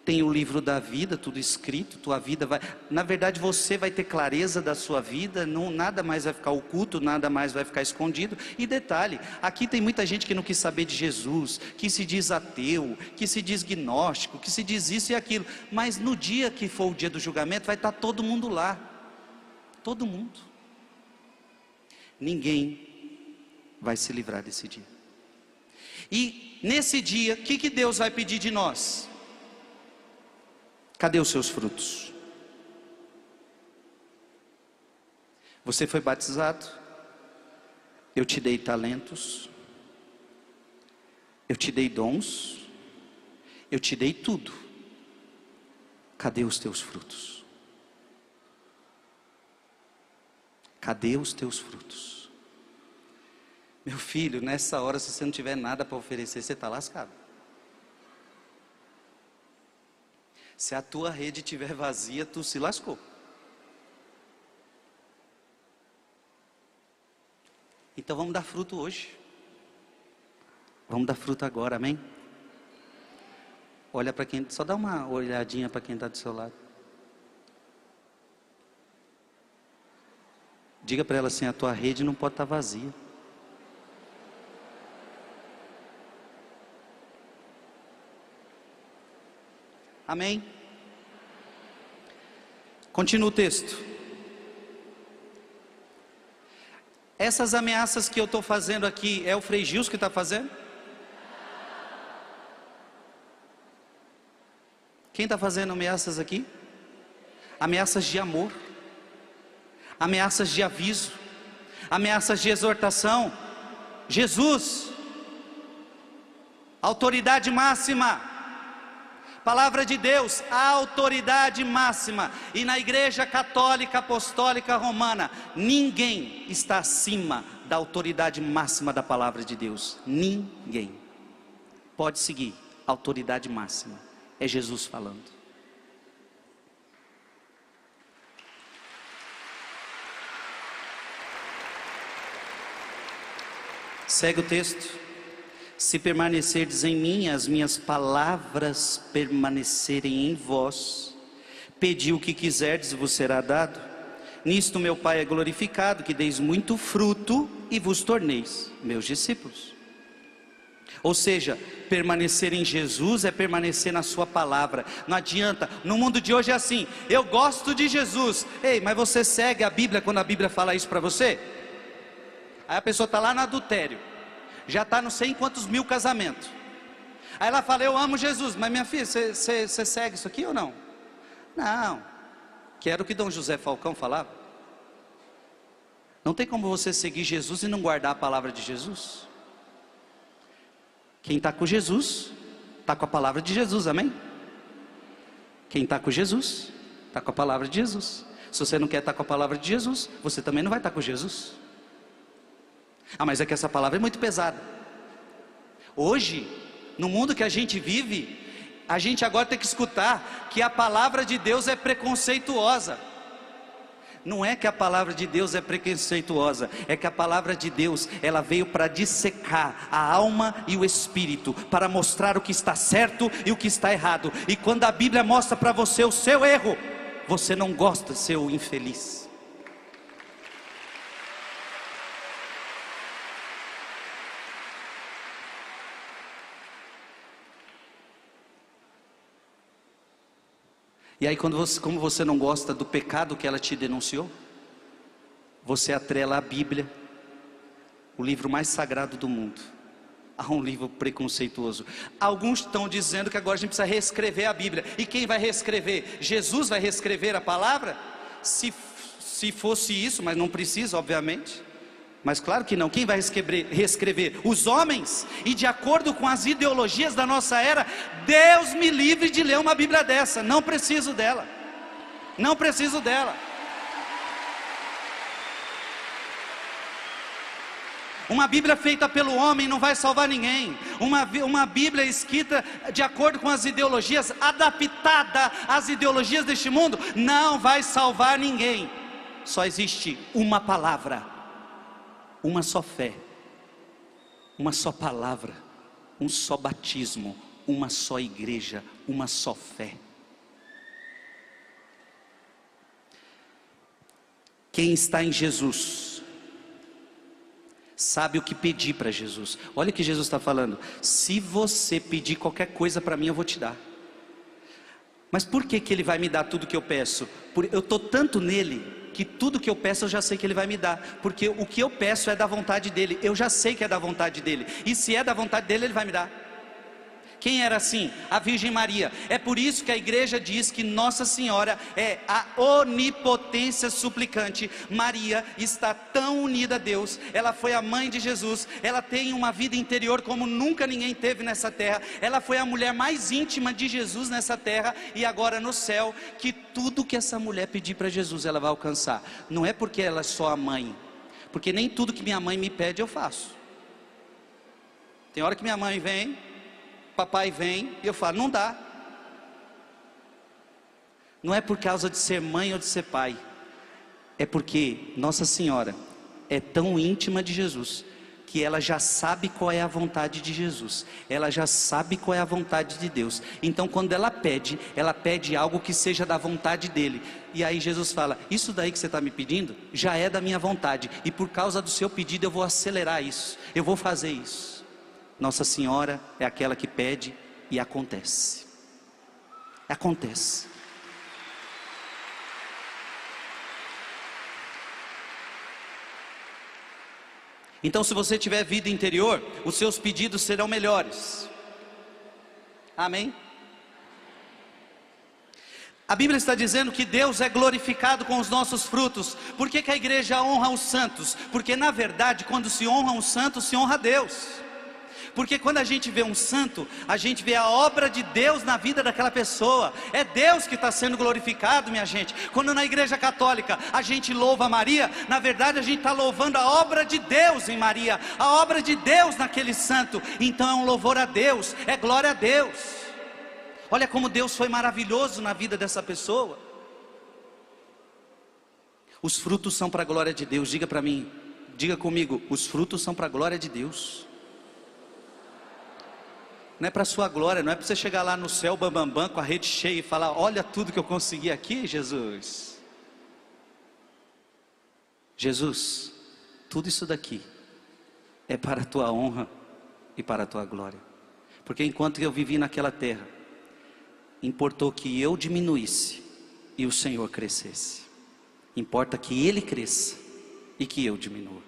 tem o livro da vida, tudo escrito, tua vida vai. Na verdade, você vai ter clareza da sua vida, não, nada mais vai ficar oculto, nada mais vai ficar escondido. E detalhe: aqui tem muita gente que não quis saber de Jesus, que se diz ateu, que se diz gnóstico, que se diz isso e aquilo. Mas no dia que for o dia do julgamento, vai estar todo mundo lá. Todo mundo. Ninguém vai se livrar desse dia. E nesse dia, o que, que Deus vai pedir de nós? Cadê os seus frutos? Você foi batizado, eu te dei talentos, eu te dei dons, eu te dei tudo. Cadê os teus frutos? Cadê os teus frutos? Meu filho, nessa hora, se você não tiver nada para oferecer, você está lascado. Se a tua rede estiver vazia, tu se lascou. Então vamos dar fruto hoje. Vamos dar fruto agora, amém? Olha para quem, só dá uma olhadinha para quem está do seu lado. Diga para ela assim: a tua rede não pode estar tá vazia. Amém? Continua o texto. Essas ameaças que eu estou fazendo aqui, é o Frei Gils que está fazendo? Quem está fazendo ameaças aqui? Ameaças de amor, ameaças de aviso, ameaças de exortação. Jesus, autoridade máxima, Palavra de Deus, a autoridade máxima. E na Igreja Católica Apostólica Romana, ninguém está acima da autoridade máxima da palavra de Deus. Ninguém. Pode seguir, autoridade máxima. É Jesus falando. Segue o texto. Se permanecerdes em mim, as minhas palavras permanecerem em vós, pedi o que quiserdes e vos será dado. Nisto meu Pai é glorificado, que deis muito fruto e vos torneis meus discípulos. Ou seja, permanecer em Jesus é permanecer na Sua palavra. Não adianta, no mundo de hoje é assim: eu gosto de Jesus. Ei, mas você segue a Bíblia quando a Bíblia fala isso para você? Aí a pessoa está lá no adultério já está não sei em quantos mil casamentos. Aí ela fala: Eu amo Jesus, mas minha filha, você segue isso aqui ou não? Não, que era o que Dom José Falcão falava. Não tem como você seguir Jesus e não guardar a palavra de Jesus. Quem está com Jesus, está com a palavra de Jesus, amém? Quem está com Jesus, está com a palavra de Jesus. Se você não quer estar tá com a palavra de Jesus, você também não vai estar tá com Jesus. Ah, mas é que essa palavra é muito pesada. Hoje, no mundo que a gente vive, a gente agora tem que escutar que a palavra de Deus é preconceituosa. Não é que a palavra de Deus é preconceituosa, é que a palavra de Deus, ela veio para dissecar a alma e o espírito, para mostrar o que está certo e o que está errado. E quando a Bíblia mostra para você o seu erro, você não gosta de ser o infeliz. E aí, quando você, como você não gosta do pecado que ela te denunciou, você atrela a Bíblia, o livro mais sagrado do mundo, a um livro preconceituoso. Alguns estão dizendo que agora a gente precisa reescrever a Bíblia. E quem vai reescrever? Jesus vai reescrever a palavra? Se, se fosse isso, mas não precisa, obviamente. Mas claro que não, quem vai reescrever? Os homens, e de acordo com as ideologias da nossa era, Deus me livre de ler uma Bíblia dessa, não preciso dela, não preciso dela. Uma Bíblia feita pelo homem não vai salvar ninguém. Uma, uma Bíblia escrita de acordo com as ideologias, adaptada às ideologias deste mundo, não vai salvar ninguém. Só existe uma palavra uma só fé, uma só palavra, um só batismo, uma só igreja, uma só fé. Quem está em Jesus, sabe o que pedir para Jesus. Olha o que Jesus está falando: se você pedir qualquer coisa para mim, eu vou te dar. Mas por que, que Ele vai me dar tudo que eu peço? Eu estou tanto nele que tudo que eu peço eu já sei que Ele vai me dar, porque o que eu peço é da vontade dEle, eu já sei que é da vontade dEle, e se é da vontade dEle, Ele vai me dar. Quem era assim? A Virgem Maria. É por isso que a igreja diz que Nossa Senhora é a onipotência suplicante. Maria está tão unida a Deus, ela foi a mãe de Jesus, ela tem uma vida interior como nunca ninguém teve nessa terra. Ela foi a mulher mais íntima de Jesus nessa terra e agora no céu, que tudo que essa mulher pedir para Jesus ela vai alcançar. Não é porque ela é só a mãe, porque nem tudo que minha mãe me pede eu faço. Tem hora que minha mãe vem, papai vem e eu falo: não dá. Não é por causa de ser mãe ou de ser pai, é porque Nossa Senhora é tão íntima de Jesus que ela já sabe qual é a vontade de Jesus, ela já sabe qual é a vontade de Deus. Então, quando ela pede, ela pede algo que seja da vontade dele. E aí Jesus fala: Isso daí que você está me pedindo já é da minha vontade, e por causa do seu pedido eu vou acelerar isso, eu vou fazer isso. Nossa Senhora é aquela que pede e acontece. Acontece. Então, se você tiver vida interior, os seus pedidos serão melhores. Amém? A Bíblia está dizendo que Deus é glorificado com os nossos frutos. Por que, que a igreja honra os santos? Porque, na verdade, quando se honra um santo, se honra Deus. Porque quando a gente vê um santo, a gente vê a obra de Deus na vida daquela pessoa. É Deus que está sendo glorificado, minha gente. Quando na igreja católica a gente louva Maria, na verdade a gente está louvando a obra de Deus em Maria, a obra de Deus naquele santo. Então é um louvor a Deus, é glória a Deus. Olha como Deus foi maravilhoso na vida dessa pessoa. Os frutos são para a glória de Deus. Diga para mim, diga comigo, os frutos são para a glória de Deus não é para sua glória, não é para você chegar lá no céu bambambam bam, bam, com a rede cheia e falar: Olha tudo que eu consegui aqui, Jesus. Jesus, tudo isso daqui é para a tua honra e para a tua glória, porque enquanto eu vivi naquela terra, importou que eu diminuísse e o Senhor crescesse, importa que Ele cresça e que eu diminua.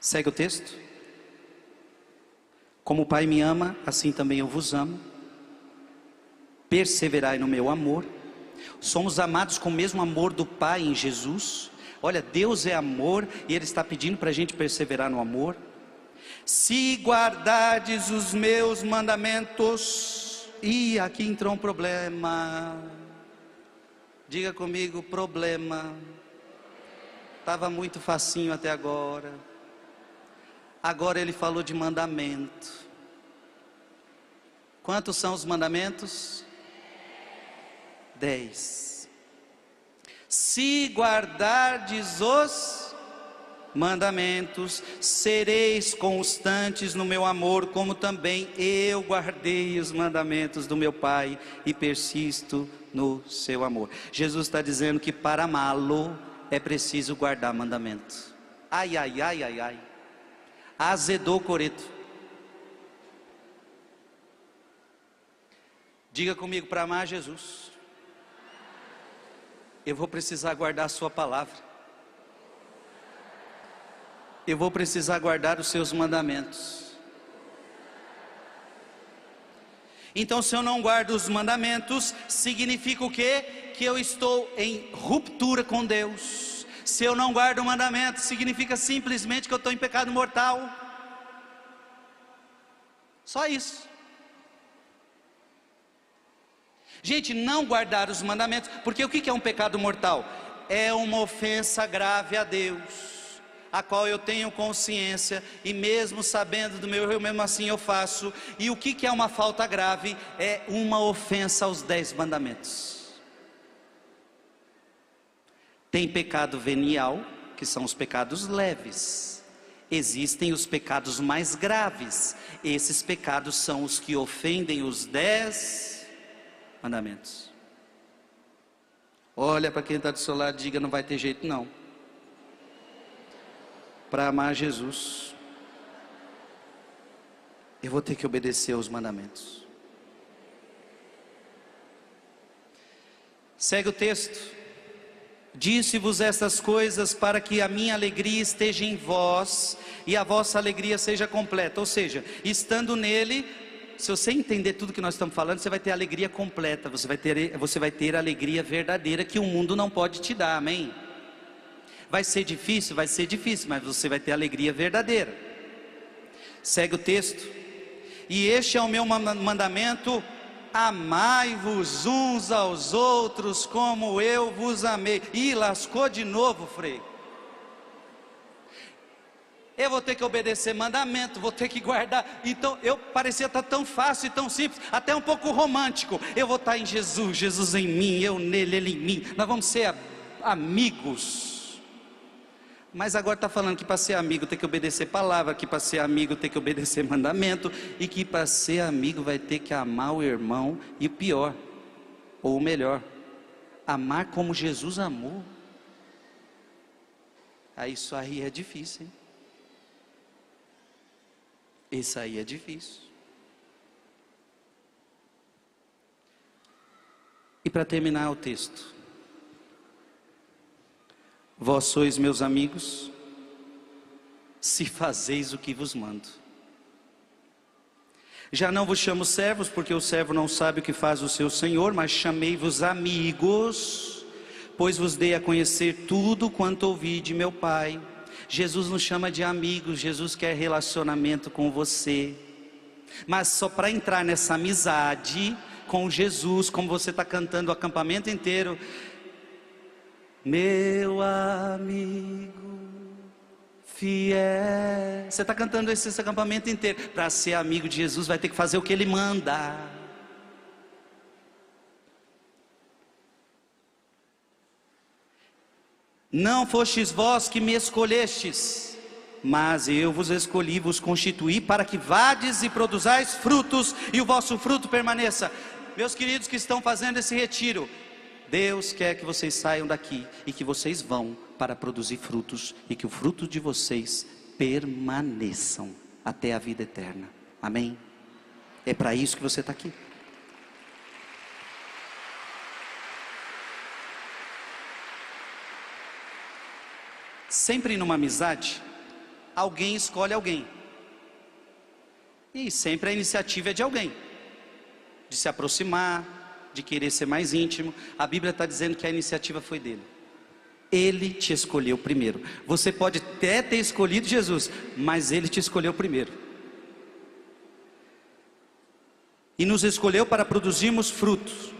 Segue o texto. Como o Pai me ama, assim também eu vos amo. Perseverai no meu amor. Somos amados com o mesmo amor do Pai em Jesus. Olha, Deus é amor e Ele está pedindo para a gente perseverar no amor. Se guardardes os meus mandamentos, e aqui entrou um problema. Diga comigo, problema. Estava muito facinho até agora. Agora ele falou de mandamento. Quantos são os mandamentos? Dez. Se guardardes os mandamentos, sereis constantes no meu amor, como também eu guardei os mandamentos do meu Pai e persisto no seu amor. Jesus está dizendo que para amá-lo é preciso guardar mandamento. Ai, ai, ai, ai, ai azedou o coreto. Diga comigo para amar Jesus. Eu vou precisar guardar a sua palavra. Eu vou precisar guardar os seus mandamentos. Então, se eu não guardo os mandamentos, significa o quê? Que eu estou em ruptura com Deus. Se eu não guardo o mandamento, significa simplesmente que eu estou em pecado mortal. Só isso. Gente, não guardar os mandamentos, porque o que é um pecado mortal? É uma ofensa grave a Deus, a qual eu tenho consciência, e mesmo sabendo do meu erro, mesmo assim eu faço. E o que é uma falta grave? É uma ofensa aos dez mandamentos. Tem pecado venial, que são os pecados leves. Existem os pecados mais graves. Esses pecados são os que ofendem os dez mandamentos. Olha para quem está do seu lado e diga: não vai ter jeito não. Para amar Jesus, eu vou ter que obedecer aos mandamentos. Segue o texto. Disse-vos estas coisas para que a minha alegria esteja em vós e a vossa alegria seja completa. Ou seja, estando nele, se você entender tudo que nós estamos falando, você vai ter alegria completa, você vai ter, você vai ter alegria verdadeira que o mundo não pode te dar, amém? Vai ser difícil? Vai ser difícil, mas você vai ter alegria verdadeira. Segue o texto. E este é o meu mandamento amai-vos uns aos outros como eu vos amei. E lascou de novo, Frei. Eu vou ter que obedecer mandamento, vou ter que guardar. Então, eu parecia estar tão fácil e tão simples, até um pouco romântico. Eu vou estar em Jesus, Jesus em mim, eu nele, ele em mim. Nós vamos ser amigos. Mas agora está falando que para ser amigo tem que obedecer palavra, que para ser amigo tem que obedecer mandamento, e que para ser amigo vai ter que amar o irmão, e o pior, ou o melhor, amar como Jesus amou. Aí isso aí é difícil, hein? Isso aí é difícil. E para terminar o texto, Vós sois meus amigos, se fazeis o que vos mando. Já não vos chamo servos, porque o servo não sabe o que faz o seu senhor, mas chamei-vos amigos, pois vos dei a conhecer tudo quanto ouvi de meu Pai. Jesus nos chama de amigos, Jesus quer relacionamento com você. Mas só para entrar nessa amizade com Jesus, como você está cantando o acampamento inteiro, meu amigo fiel. Você está cantando esse, esse acampamento inteiro. Para ser amigo de Jesus, vai ter que fazer o que ele manda. Não fostes vós que me escolhestes, mas eu vos escolhi, vos constituí para que vades e produzais frutos e o vosso fruto permaneça. Meus queridos que estão fazendo esse retiro, Deus quer que vocês saiam daqui e que vocês vão para produzir frutos e que o fruto de vocês permaneçam até a vida eterna. Amém? É para isso que você está aqui. Sempre numa amizade, alguém escolhe alguém. E sempre a iniciativa é de alguém, de se aproximar, de querer ser mais íntimo. A Bíblia está dizendo que a iniciativa foi dele. Ele te escolheu primeiro. Você pode até ter escolhido Jesus, mas ele te escolheu primeiro. E nos escolheu para produzirmos frutos.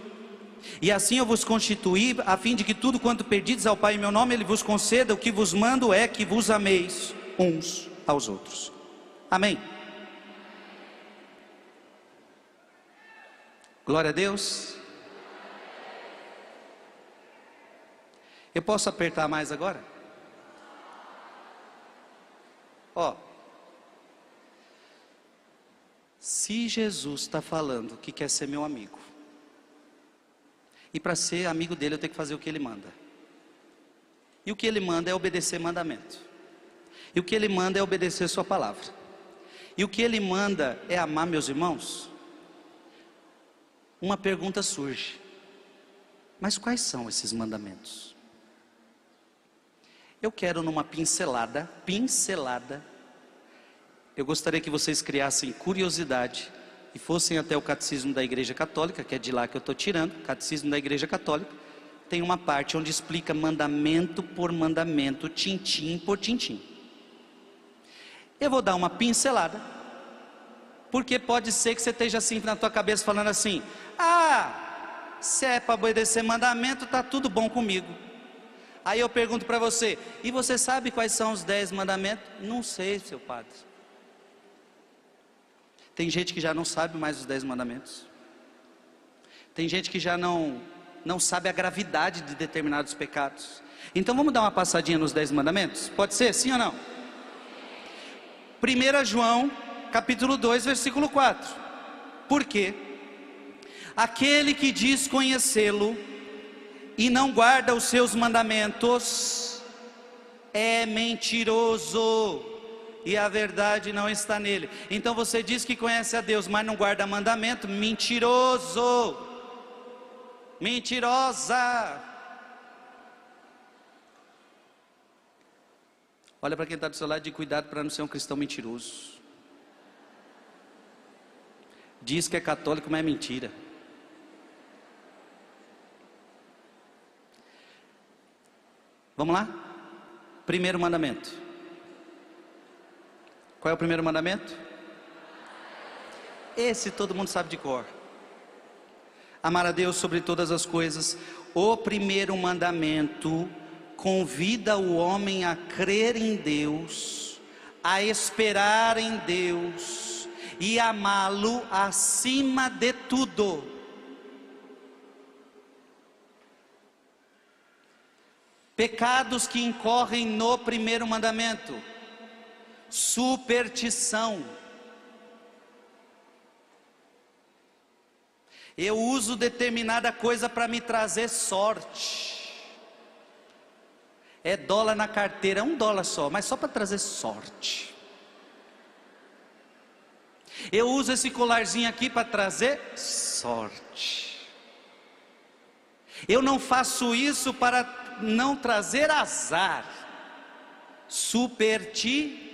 E assim eu vos constituí, a fim de que tudo quanto perdides ao Pai em meu nome, Ele vos conceda. O que vos mando é que vos ameis uns aos outros. Amém. Glória a Deus. Eu posso apertar mais agora? Ó, se Jesus está falando que quer ser meu amigo, e para ser amigo dele eu tenho que fazer o que ele manda, e o que ele manda é obedecer mandamento, e o que ele manda é obedecer Sua palavra, e o que ele manda é amar meus irmãos. Uma pergunta surge: mas quais são esses mandamentos? Eu quero numa pincelada, pincelada, eu gostaria que vocês criassem curiosidade e fossem até o catecismo da Igreja Católica, que é de lá que eu estou tirando, catecismo da Igreja Católica, tem uma parte onde explica mandamento por mandamento, tintim por tintim. Eu vou dar uma pincelada, porque pode ser que você esteja assim na tua cabeça falando assim: "Ah, se é para obedecer mandamento, tá tudo bom comigo". Aí eu pergunto para você: e você sabe quais são os dez mandamentos? Não sei, seu padre. Tem gente que já não sabe mais os dez mandamentos. Tem gente que já não, não sabe a gravidade de determinados pecados. Então vamos dar uma passadinha nos dez mandamentos? Pode ser, sim ou não? 1 João, capítulo 2, versículo 4. Por quê? Aquele que diz conhecê-lo, e não guarda os seus mandamentos, é mentiroso, e a verdade não está nele. Então você diz que conhece a Deus, mas não guarda mandamento, mentiroso, mentirosa. Olha para quem está do seu lado de cuidado para não ser um cristão mentiroso. Diz que é católico, mas é mentira. Vamos lá? Primeiro mandamento. Qual é o primeiro mandamento? Esse todo mundo sabe de cor. Amar a Deus sobre todas as coisas. O primeiro mandamento convida o homem a crer em Deus, a esperar em Deus e amá-lo acima de tudo. Pecados que incorrem no primeiro mandamento: superstição. Eu uso determinada coisa para me trazer sorte. É dólar na carteira, um dólar só, mas só para trazer sorte. Eu uso esse colarzinho aqui para trazer sorte. Eu não faço isso para não trazer azar. Superti.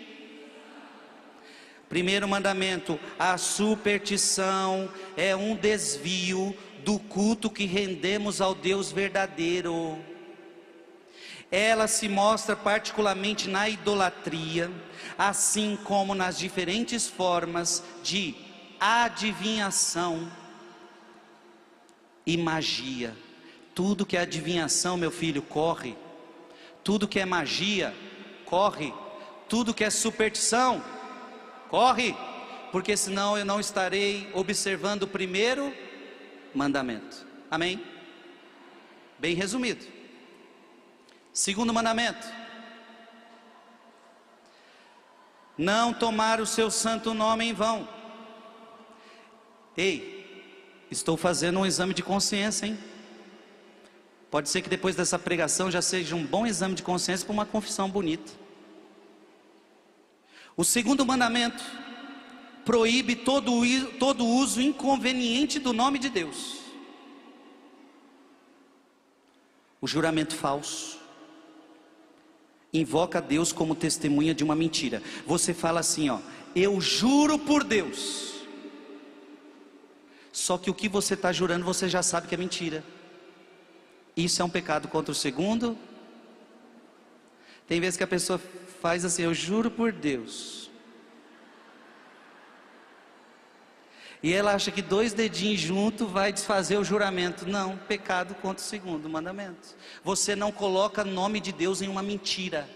Primeiro mandamento: a superstição é um desvio do culto que rendemos ao Deus verdadeiro. Ela se mostra particularmente na idolatria, assim como nas diferentes formas de adivinhação e magia. Tudo que é adivinhação, meu filho, corre. Tudo que é magia, corre. Tudo que é superstição, corre. Porque senão eu não estarei observando o primeiro mandamento. Amém? Bem resumido. Segundo mandamento: Não tomar o seu santo nome em vão. Ei, estou fazendo um exame de consciência, hein? Pode ser que depois dessa pregação já seja um bom exame de consciência para uma confissão bonita. O segundo mandamento proíbe todo, todo uso inconveniente do nome de Deus. O juramento falso invoca Deus como testemunha de uma mentira. Você fala assim, ó, eu juro por Deus. Só que o que você está jurando você já sabe que é mentira. Isso é um pecado contra o segundo. Tem vezes que a pessoa faz assim, eu juro por Deus. E ela acha que dois dedinhos juntos vai desfazer o juramento. Não, pecado contra o segundo mandamento. Você não coloca nome de Deus em uma mentira.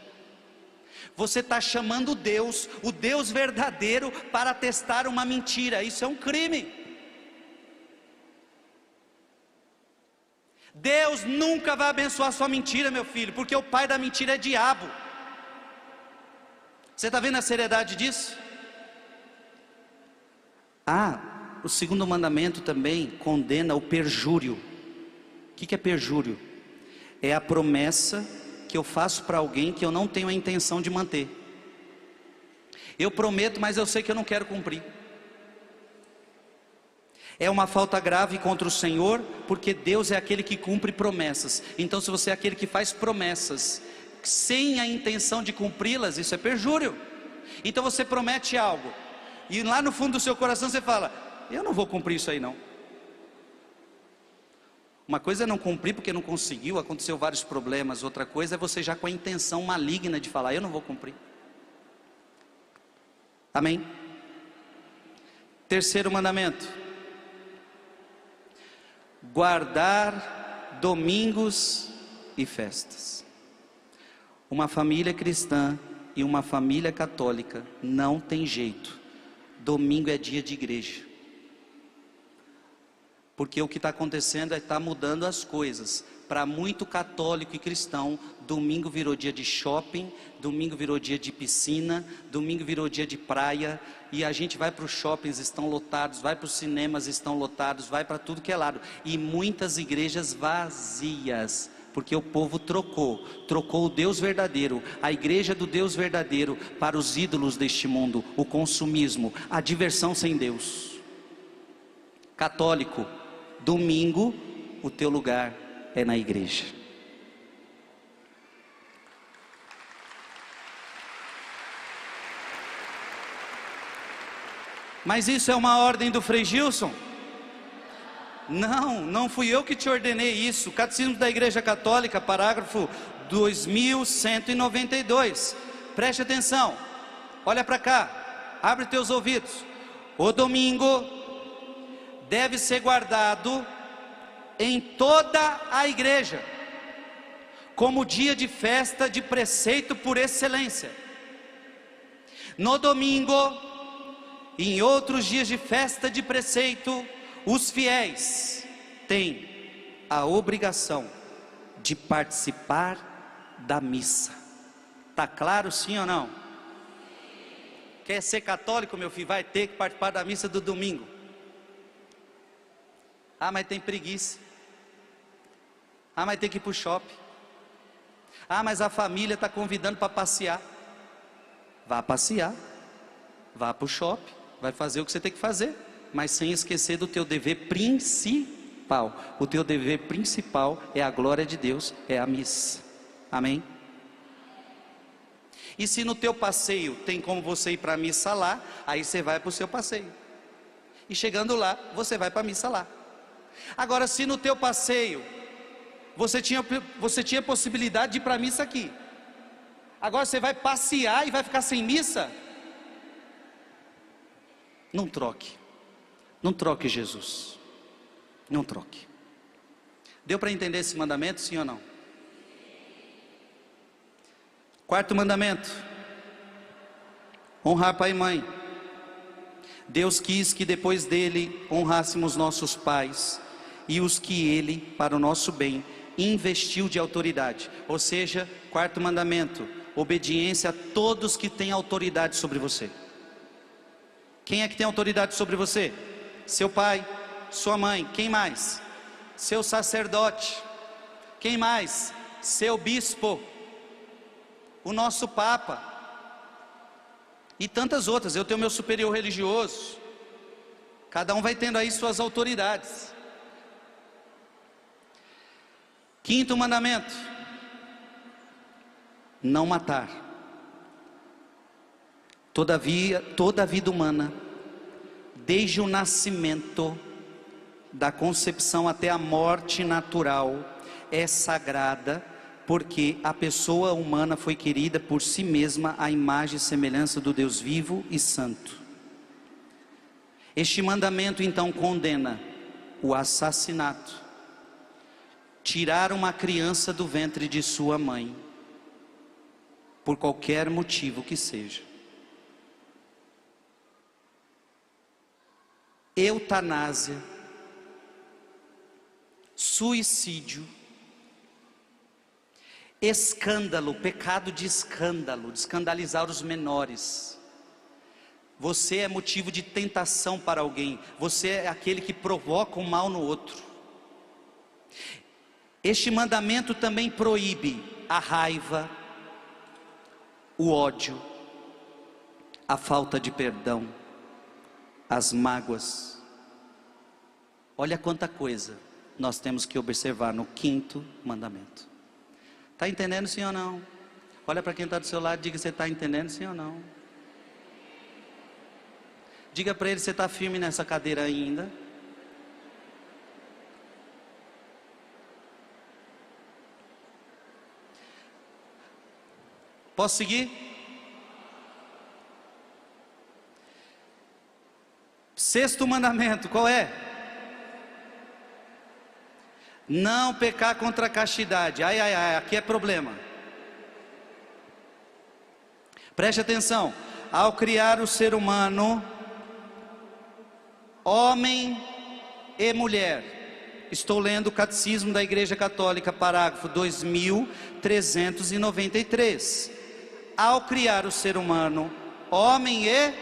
Você está chamando Deus, o Deus verdadeiro, para testar uma mentira. Isso é um crime. Deus nunca vai abençoar sua mentira, meu filho, porque o pai da mentira é diabo. Você está vendo a seriedade disso? Ah, o segundo mandamento também condena o perjúrio. O que é perjúrio? É a promessa que eu faço para alguém que eu não tenho a intenção de manter. Eu prometo, mas eu sei que eu não quero cumprir. É uma falta grave contra o Senhor, porque Deus é aquele que cumpre promessas. Então, se você é aquele que faz promessas sem a intenção de cumpri-las, isso é perjúrio. Então você promete algo, e lá no fundo do seu coração você fala: Eu não vou cumprir isso aí não. Uma coisa é não cumprir porque não conseguiu, aconteceu vários problemas. Outra coisa é você já com a intenção maligna de falar: Eu não vou cumprir. Amém? Terceiro mandamento: guardar domingos e festas. Uma família cristã e uma família católica não tem jeito. Domingo é dia de igreja. Porque o que está acontecendo é estar tá mudando as coisas. Para muito católico e cristão, domingo virou dia de shopping, domingo virou dia de piscina, domingo virou dia de praia, e a gente vai para os shoppings, estão lotados, vai para os cinemas, estão lotados, vai para tudo que é lado, e muitas igrejas vazias, porque o povo trocou, trocou o Deus verdadeiro, a igreja do Deus verdadeiro, para os ídolos deste mundo, o consumismo, a diversão sem Deus. Católico, Domingo, o teu lugar é na igreja. Mas isso é uma ordem do Frei Gilson? Não, não fui eu que te ordenei isso. Catecismo da Igreja Católica, parágrafo 2192. Preste atenção. Olha para cá. Abre teus ouvidos. O domingo deve ser guardado em toda a igreja, como dia de festa de preceito por excelência. No domingo e em outros dias de festa de preceito, os fiéis têm a obrigação de participar da missa. Tá claro sim ou não? Quer ser católico, meu filho, vai ter que participar da missa do domingo. Ah, mas tem preguiça. Ah, mas tem que ir para o shopping. Ah, mas a família está convidando para passear. Vá passear. Vá para o shopping. Vai fazer o que você tem que fazer. Mas sem esquecer do teu dever principal. O teu dever principal é a glória de Deus, é a missa. Amém? E se no teu passeio tem como você ir para a missa lá, aí você vai para o seu passeio. E chegando lá, você vai para a missa lá. Agora, se no teu passeio você tinha, você tinha possibilidade de ir para a missa aqui, agora você vai passear e vai ficar sem missa, não troque, não troque Jesus, não troque. Deu para entender esse mandamento, sim ou não? Quarto mandamento: honrar pai e mãe. Deus quis que depois dele honrássemos nossos pais e os que ele, para o nosso bem, investiu de autoridade. Ou seja, quarto mandamento: obediência a todos que têm autoridade sobre você. Quem é que tem autoridade sobre você? Seu pai, sua mãe, quem mais? Seu sacerdote, quem mais? Seu bispo, o nosso papa, e tantas outras. Eu tenho meu superior religioso, cada um vai tendo aí suas autoridades. Quinto mandamento: não matar. Todavia, toda a vida humana, desde o nascimento, da concepção até a morte natural, é sagrada, porque a pessoa humana foi querida por si mesma à imagem e semelhança do Deus vivo e santo. Este mandamento então condena o assassinato, tirar uma criança do ventre de sua mãe, por qualquer motivo que seja. Eutanásia, suicídio, escândalo, pecado de escândalo, de escandalizar os menores. Você é motivo de tentação para alguém, você é aquele que provoca o mal no outro. Este mandamento também proíbe a raiva, o ódio, a falta de perdão, as mágoas. Olha quanta coisa nós temos que observar no quinto mandamento. Está entendendo sim ou não? Olha para quem está do seu lado, diga se está entendendo sim ou não. Diga para ele se está firme nessa cadeira ainda. Posso seguir? Sexto mandamento, qual é? Não pecar contra a castidade. Ai, ai, ai, aqui é problema. Preste atenção. Ao criar o ser humano, homem e mulher. Estou lendo o Catecismo da Igreja Católica, parágrafo 2393. Ao criar o ser humano, homem e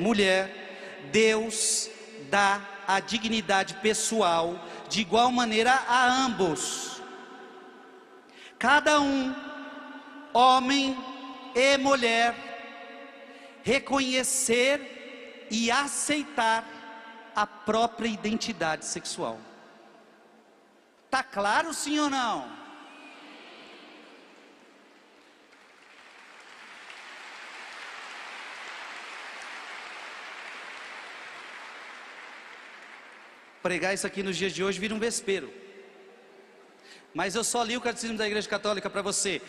mulher, Deus dá a dignidade pessoal de igual maneira a ambos. Cada um, homem e mulher, reconhecer e aceitar a própria identidade sexual. Tá claro sim ou não? Pregar isso aqui nos dias de hoje vira um vespeiro. Mas eu só li o catecismo da Igreja Católica para você.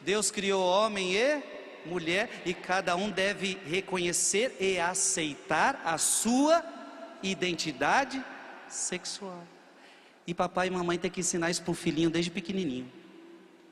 Deus criou homem e mulher e cada um deve reconhecer e aceitar a sua identidade sexual. E papai e mamãe tem que ensinar isso para o filhinho desde pequenininho.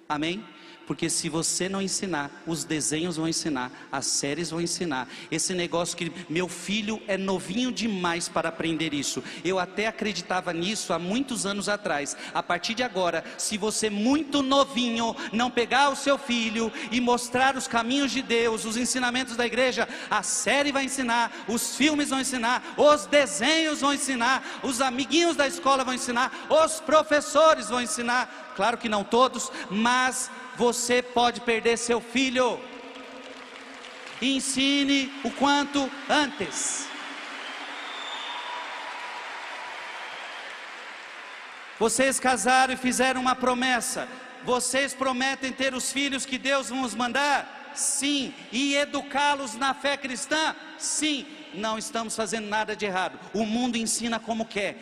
Amém? Porque se você não ensinar, os desenhos vão ensinar, as séries vão ensinar. Esse negócio que meu filho é novinho demais para aprender isso. Eu até acreditava nisso há muitos anos atrás. A partir de agora, se você muito novinho não pegar o seu filho e mostrar os caminhos de Deus, os ensinamentos da igreja, a série vai ensinar, os filmes vão ensinar, os desenhos vão ensinar, os amiguinhos da escola vão ensinar, os professores vão ensinar. Claro que não todos, mas você pode perder seu filho. Ensine o quanto antes. Vocês casaram e fizeram uma promessa. Vocês prometem ter os filhos que Deus nos mandar? Sim. E educá-los na fé cristã? Sim. Não estamos fazendo nada de errado. O mundo ensina como quer.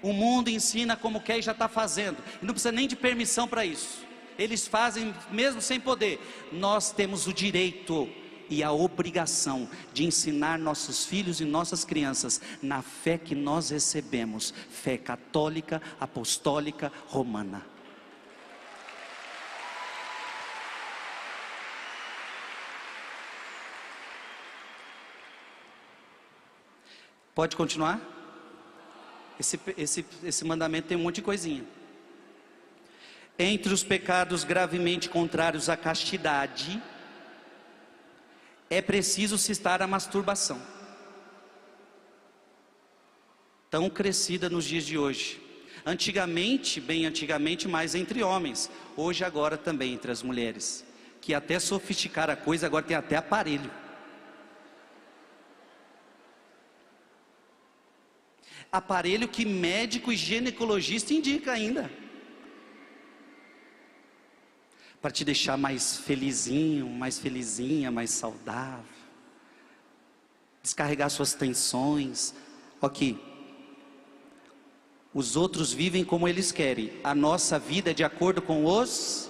O mundo ensina como quer e já está fazendo. E não precisa nem de permissão para isso eles fazem mesmo sem poder. Nós temos o direito e a obrigação de ensinar nossos filhos e nossas crianças na fé que nós recebemos fé católica, apostólica, romana. Pode continuar? Esse, esse, esse mandamento tem um monte de coisinha. Entre os pecados gravemente contrários à castidade, é preciso citar a masturbação, tão crescida nos dias de hoje. Antigamente, bem antigamente, mais entre homens, hoje agora também entre as mulheres, que até sofisticar a coisa agora tem até aparelho. Aparelho que médico e ginecologista indica ainda para te deixar mais felizinho, mais felizinha, mais saudável. descarregar suas tensões. Aqui. Os outros vivem como eles querem, a nossa vida é de acordo com os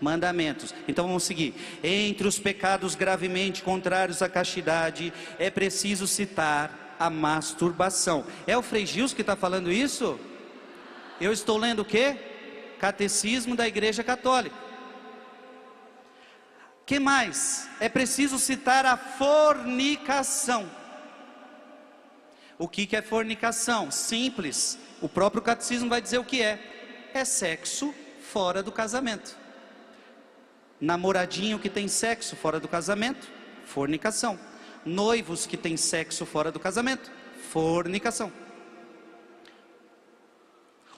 mandamentos. Então vamos seguir. Entre os pecados gravemente contrários à castidade, é preciso citar a masturbação. É o Frei Gils que está falando isso? Eu estou lendo o quê? Catecismo da Igreja Católica. Que mais? É preciso citar a fornicação. O que, é fornicação? Simples. O próprio catecismo vai dizer o que é: é sexo fora do casamento. Namoradinho que tem sexo fora do casamento, fornicação. Noivos que têm sexo fora do casamento, fornicação.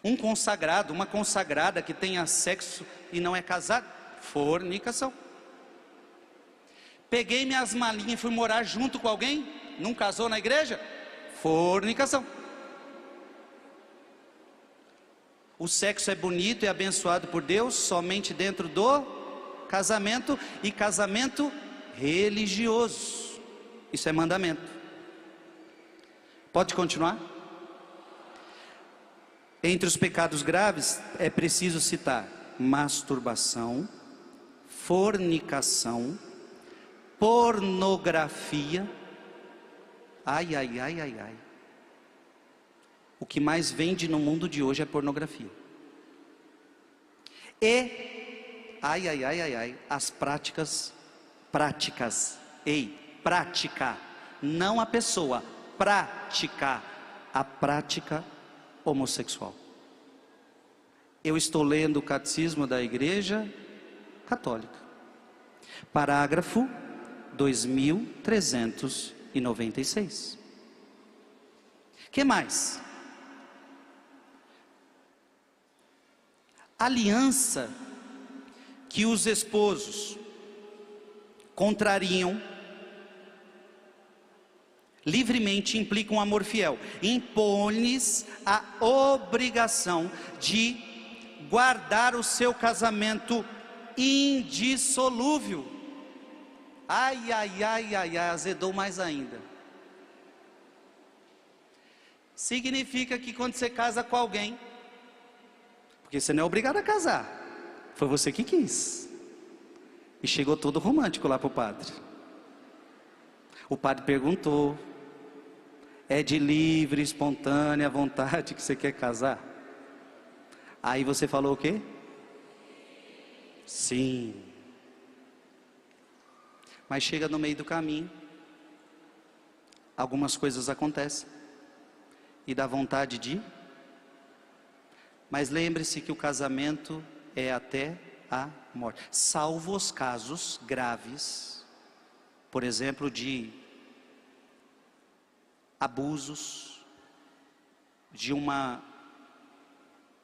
Um consagrado, uma consagrada que tenha sexo e não é casado, fornicação. Peguei minhas malinhas e fui morar junto com alguém, não casou na igreja, fornicação. O sexo é bonito e abençoado por Deus somente dentro do casamento e casamento religioso. Isso é mandamento. Pode continuar? Entre os pecados graves é preciso citar masturbação, fornicação, pornografia, Ai, ai, ai, ai, ai. O que mais vende no mundo de hoje é pornografia. E, ai, ai, ai, ai, ai, as práticas, práticas, ei, prática, não a pessoa, prática, a prática homossexual. Eu estou lendo o catecismo da Igreja Católica, parágrafo 2300 e noventa e seis. Que mais? Aliança que os esposos contrariam livremente implica um amor fiel. Impõe-lhes a obrigação de guardar o seu casamento indissolúvel. Ai, ai, ai, ai, ai, azedou mais ainda. Significa que quando você casa com alguém, porque você não é obrigado a casar, foi você que quis. E chegou todo romântico lá para o padre. O padre perguntou: é de livre, espontânea vontade que você quer casar? Aí você falou o quê? Sim. Mas chega no meio do caminho, algumas coisas acontecem e dá vontade de. Mas lembre-se que o casamento é até a morte, salvo os casos graves, por exemplo, de abusos, de uma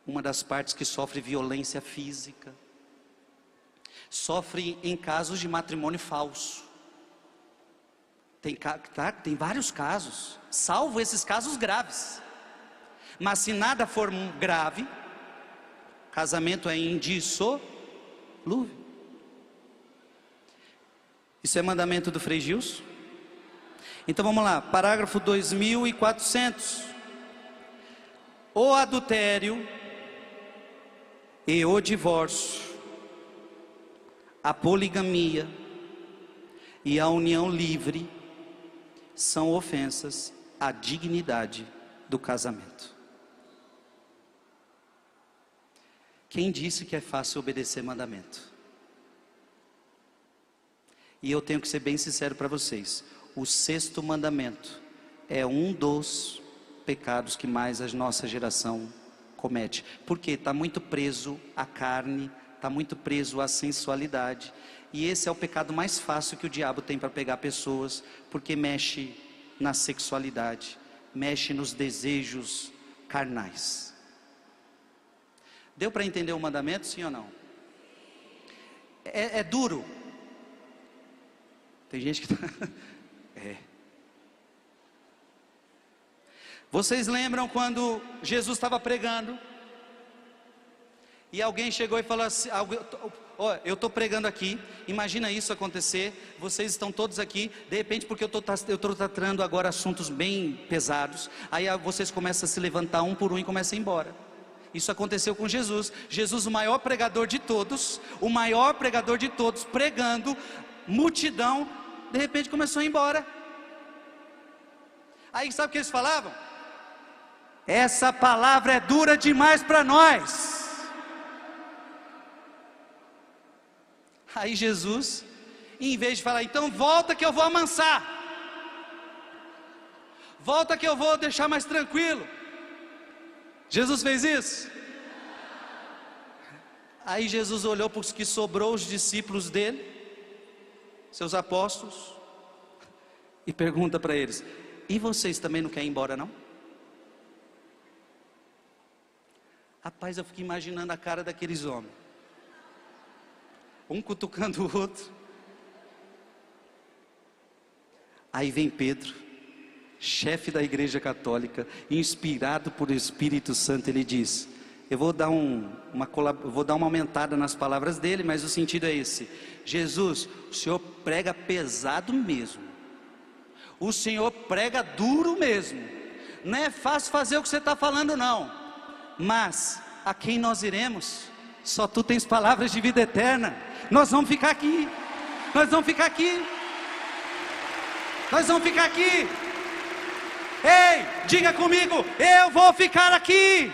uma das partes que sofre violência física sofre em casos de matrimônio falso. Tem, tá, tem vários casos, salvo esses casos graves. Mas se nada for grave, casamento é indissolúvel. Isso é mandamento do Frei Gilson? Então vamos lá, parágrafo 2400. O adultério e o divórcio a poligamia e a união livre são ofensas à dignidade do casamento. Quem disse que é fácil obedecer mandamento? E eu tenho que ser bem sincero para vocês: o sexto mandamento é um dos pecados que mais a nossa geração comete, porque está muito preso à carne, está muito preso à sensualidade. E esse é o pecado mais fácil que o diabo tem para pegar pessoas, porque mexe na sexualidade, mexe nos desejos carnais. Deu para entender o mandamento, sim ou não? É, é duro. Tem gente que. Tá... é. Vocês lembram quando Jesus estava pregando? E alguém chegou e falou assim: ó, eu estou pregando aqui, imagina isso acontecer, vocês estão todos aqui, de repente, porque eu estou tratando agora assuntos bem pesados, aí vocês começam a se levantar um por um e começam a ir embora. Isso aconteceu com Jesus. Jesus, o maior pregador de todos, o maior pregador de todos, pregando, multidão, de repente começou a ir embora. Aí sabe o que eles falavam? Essa palavra é dura demais para nós. Aí Jesus, em vez de falar, então volta que eu vou amansar, volta que eu vou deixar mais tranquilo. Jesus fez isso? Aí Jesus olhou para os que sobrou, os discípulos dele, seus apóstolos, e pergunta para eles: E vocês também não querem ir embora, não? Rapaz, eu fico imaginando a cara daqueles homens um cutucando o outro. Aí vem Pedro, chefe da igreja católica, inspirado por Espírito Santo, ele diz: Eu vou dar, um, uma, vou dar uma aumentada nas palavras dele, mas o sentido é esse: Jesus, o Senhor prega pesado mesmo, o Senhor prega duro mesmo, não é fácil fazer o que você está falando, não, mas a quem nós iremos? Só tu tens palavras de vida eterna. Nós vamos ficar aqui. Nós vamos ficar aqui. Nós vamos ficar aqui. Ei, diga comigo, eu vou ficar aqui.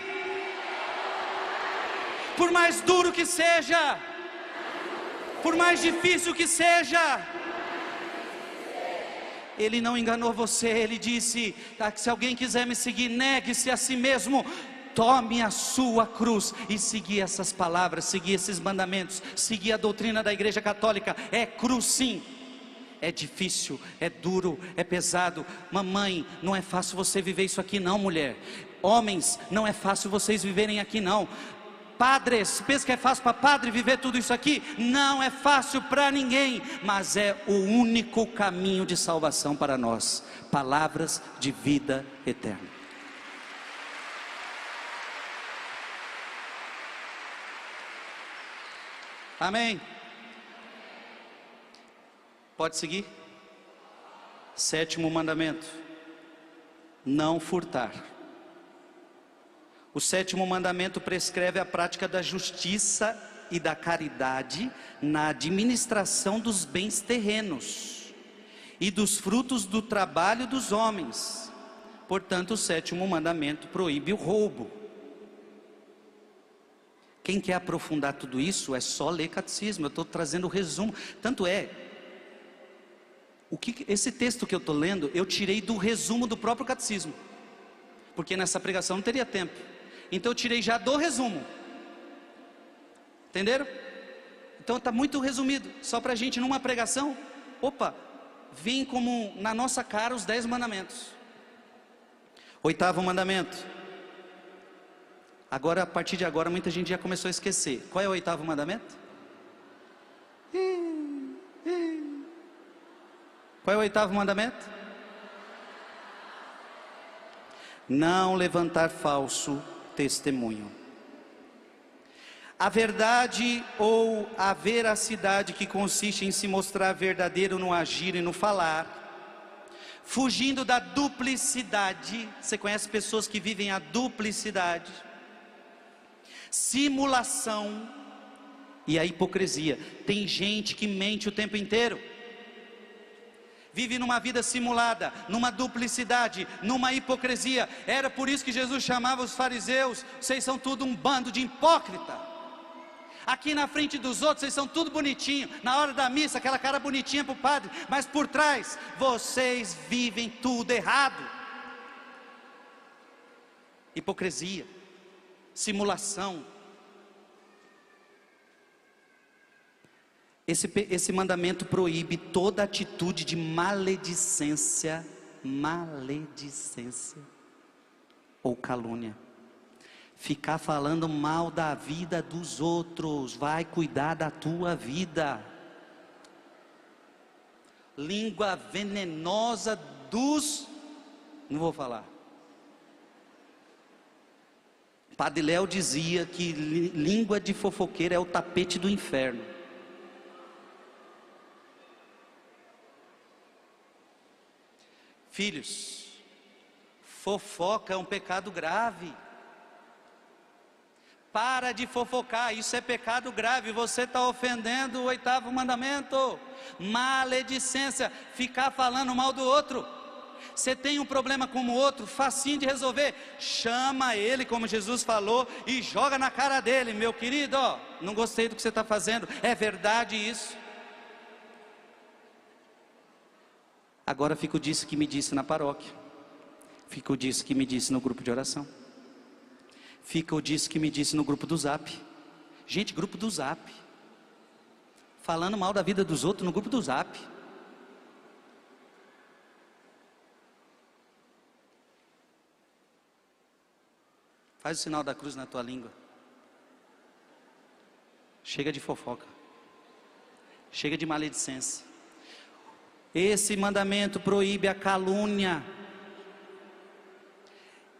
Por mais duro que seja, por mais difícil que seja, ele não enganou você, ele disse: ah, se alguém quiser me seguir, negue-se a si mesmo, tome a sua cruz e seguir essas palavras, seguir esses mandamentos, seguir a doutrina da Igreja Católica. É cruz sim. É difícil, é duro, é pesado. Mamãe, não é fácil você viver isso aqui, não, mulher. Homens, não é fácil vocês viverem aqui, não. Padres, pensa que é fácil para padre viver tudo isso aqui? Não é fácil para ninguém, mas é o único caminho de salvação para nós. Palavras de vida eterna. Amém. Pode seguir? Sétimo mandamento: não furtar. O sétimo mandamento prescreve a prática da justiça e da caridade na administração dos bens terrenos e dos frutos do trabalho dos homens. Portanto, o sétimo mandamento proíbe o roubo. Quem quer aprofundar tudo isso é só ler catecismo. Eu estou trazendo o resumo. Tanto é, o que esse texto que eu estou lendo, eu tirei do resumo do próprio catecismo, porque nessa pregação não teria tempo. Então eu tirei já do resumo. Entenderam? Então está muito resumido. Só para a gente numa pregação, opa, vem como na nossa cara os dez mandamentos. Oitavo mandamento Agora, a partir de agora, muita gente já começou a esquecer. Qual é o oitavo mandamento? Qual é o oitavo mandamento? Não levantar falso testemunho. A verdade ou a veracidade que consiste em se mostrar verdadeiro no agir e no falar, fugindo da duplicidade. Você conhece pessoas que vivem a duplicidade? Simulação e a hipocrisia. Tem gente que mente o tempo inteiro. Vive numa vida simulada, numa duplicidade, numa hipocrisia. Era por isso que Jesus chamava os fariseus: vocês são tudo um bando de hipócrita. Aqui na frente dos outros, vocês são tudo bonitinho. Na hora da missa, aquela cara bonitinha para o padre. Mas por trás, vocês vivem tudo errado. Hipocrisia simulação. Esse, esse mandamento proíbe toda atitude de maledicência, maledicência ou calúnia. Ficar falando mal da vida dos outros, vai cuidar da tua vida. Língua venenosa dos. Não vou falar Padre Léo dizia que língua de fofoqueiro é o tapete do inferno. Filhos, fofoca é um pecado grave. Para de fofocar, isso é pecado grave. Você está ofendendo o oitavo mandamento. Maledicência, ficar falando mal do outro. Você tem um problema com o outro, facinho de resolver. Chama ele, como Jesus falou, e joga na cara dele, meu querido. Ó, não gostei do que você está fazendo. É verdade isso. Agora fica o disse que me disse na paróquia. Fica o disse que me disse no grupo de oração. Fica o disse que me disse no grupo do Zap. Gente, grupo do Zap. Falando mal da vida dos outros no grupo do Zap. Faz o sinal da cruz na tua língua. Chega de fofoca. Chega de maledicência. Esse mandamento proíbe a calúnia.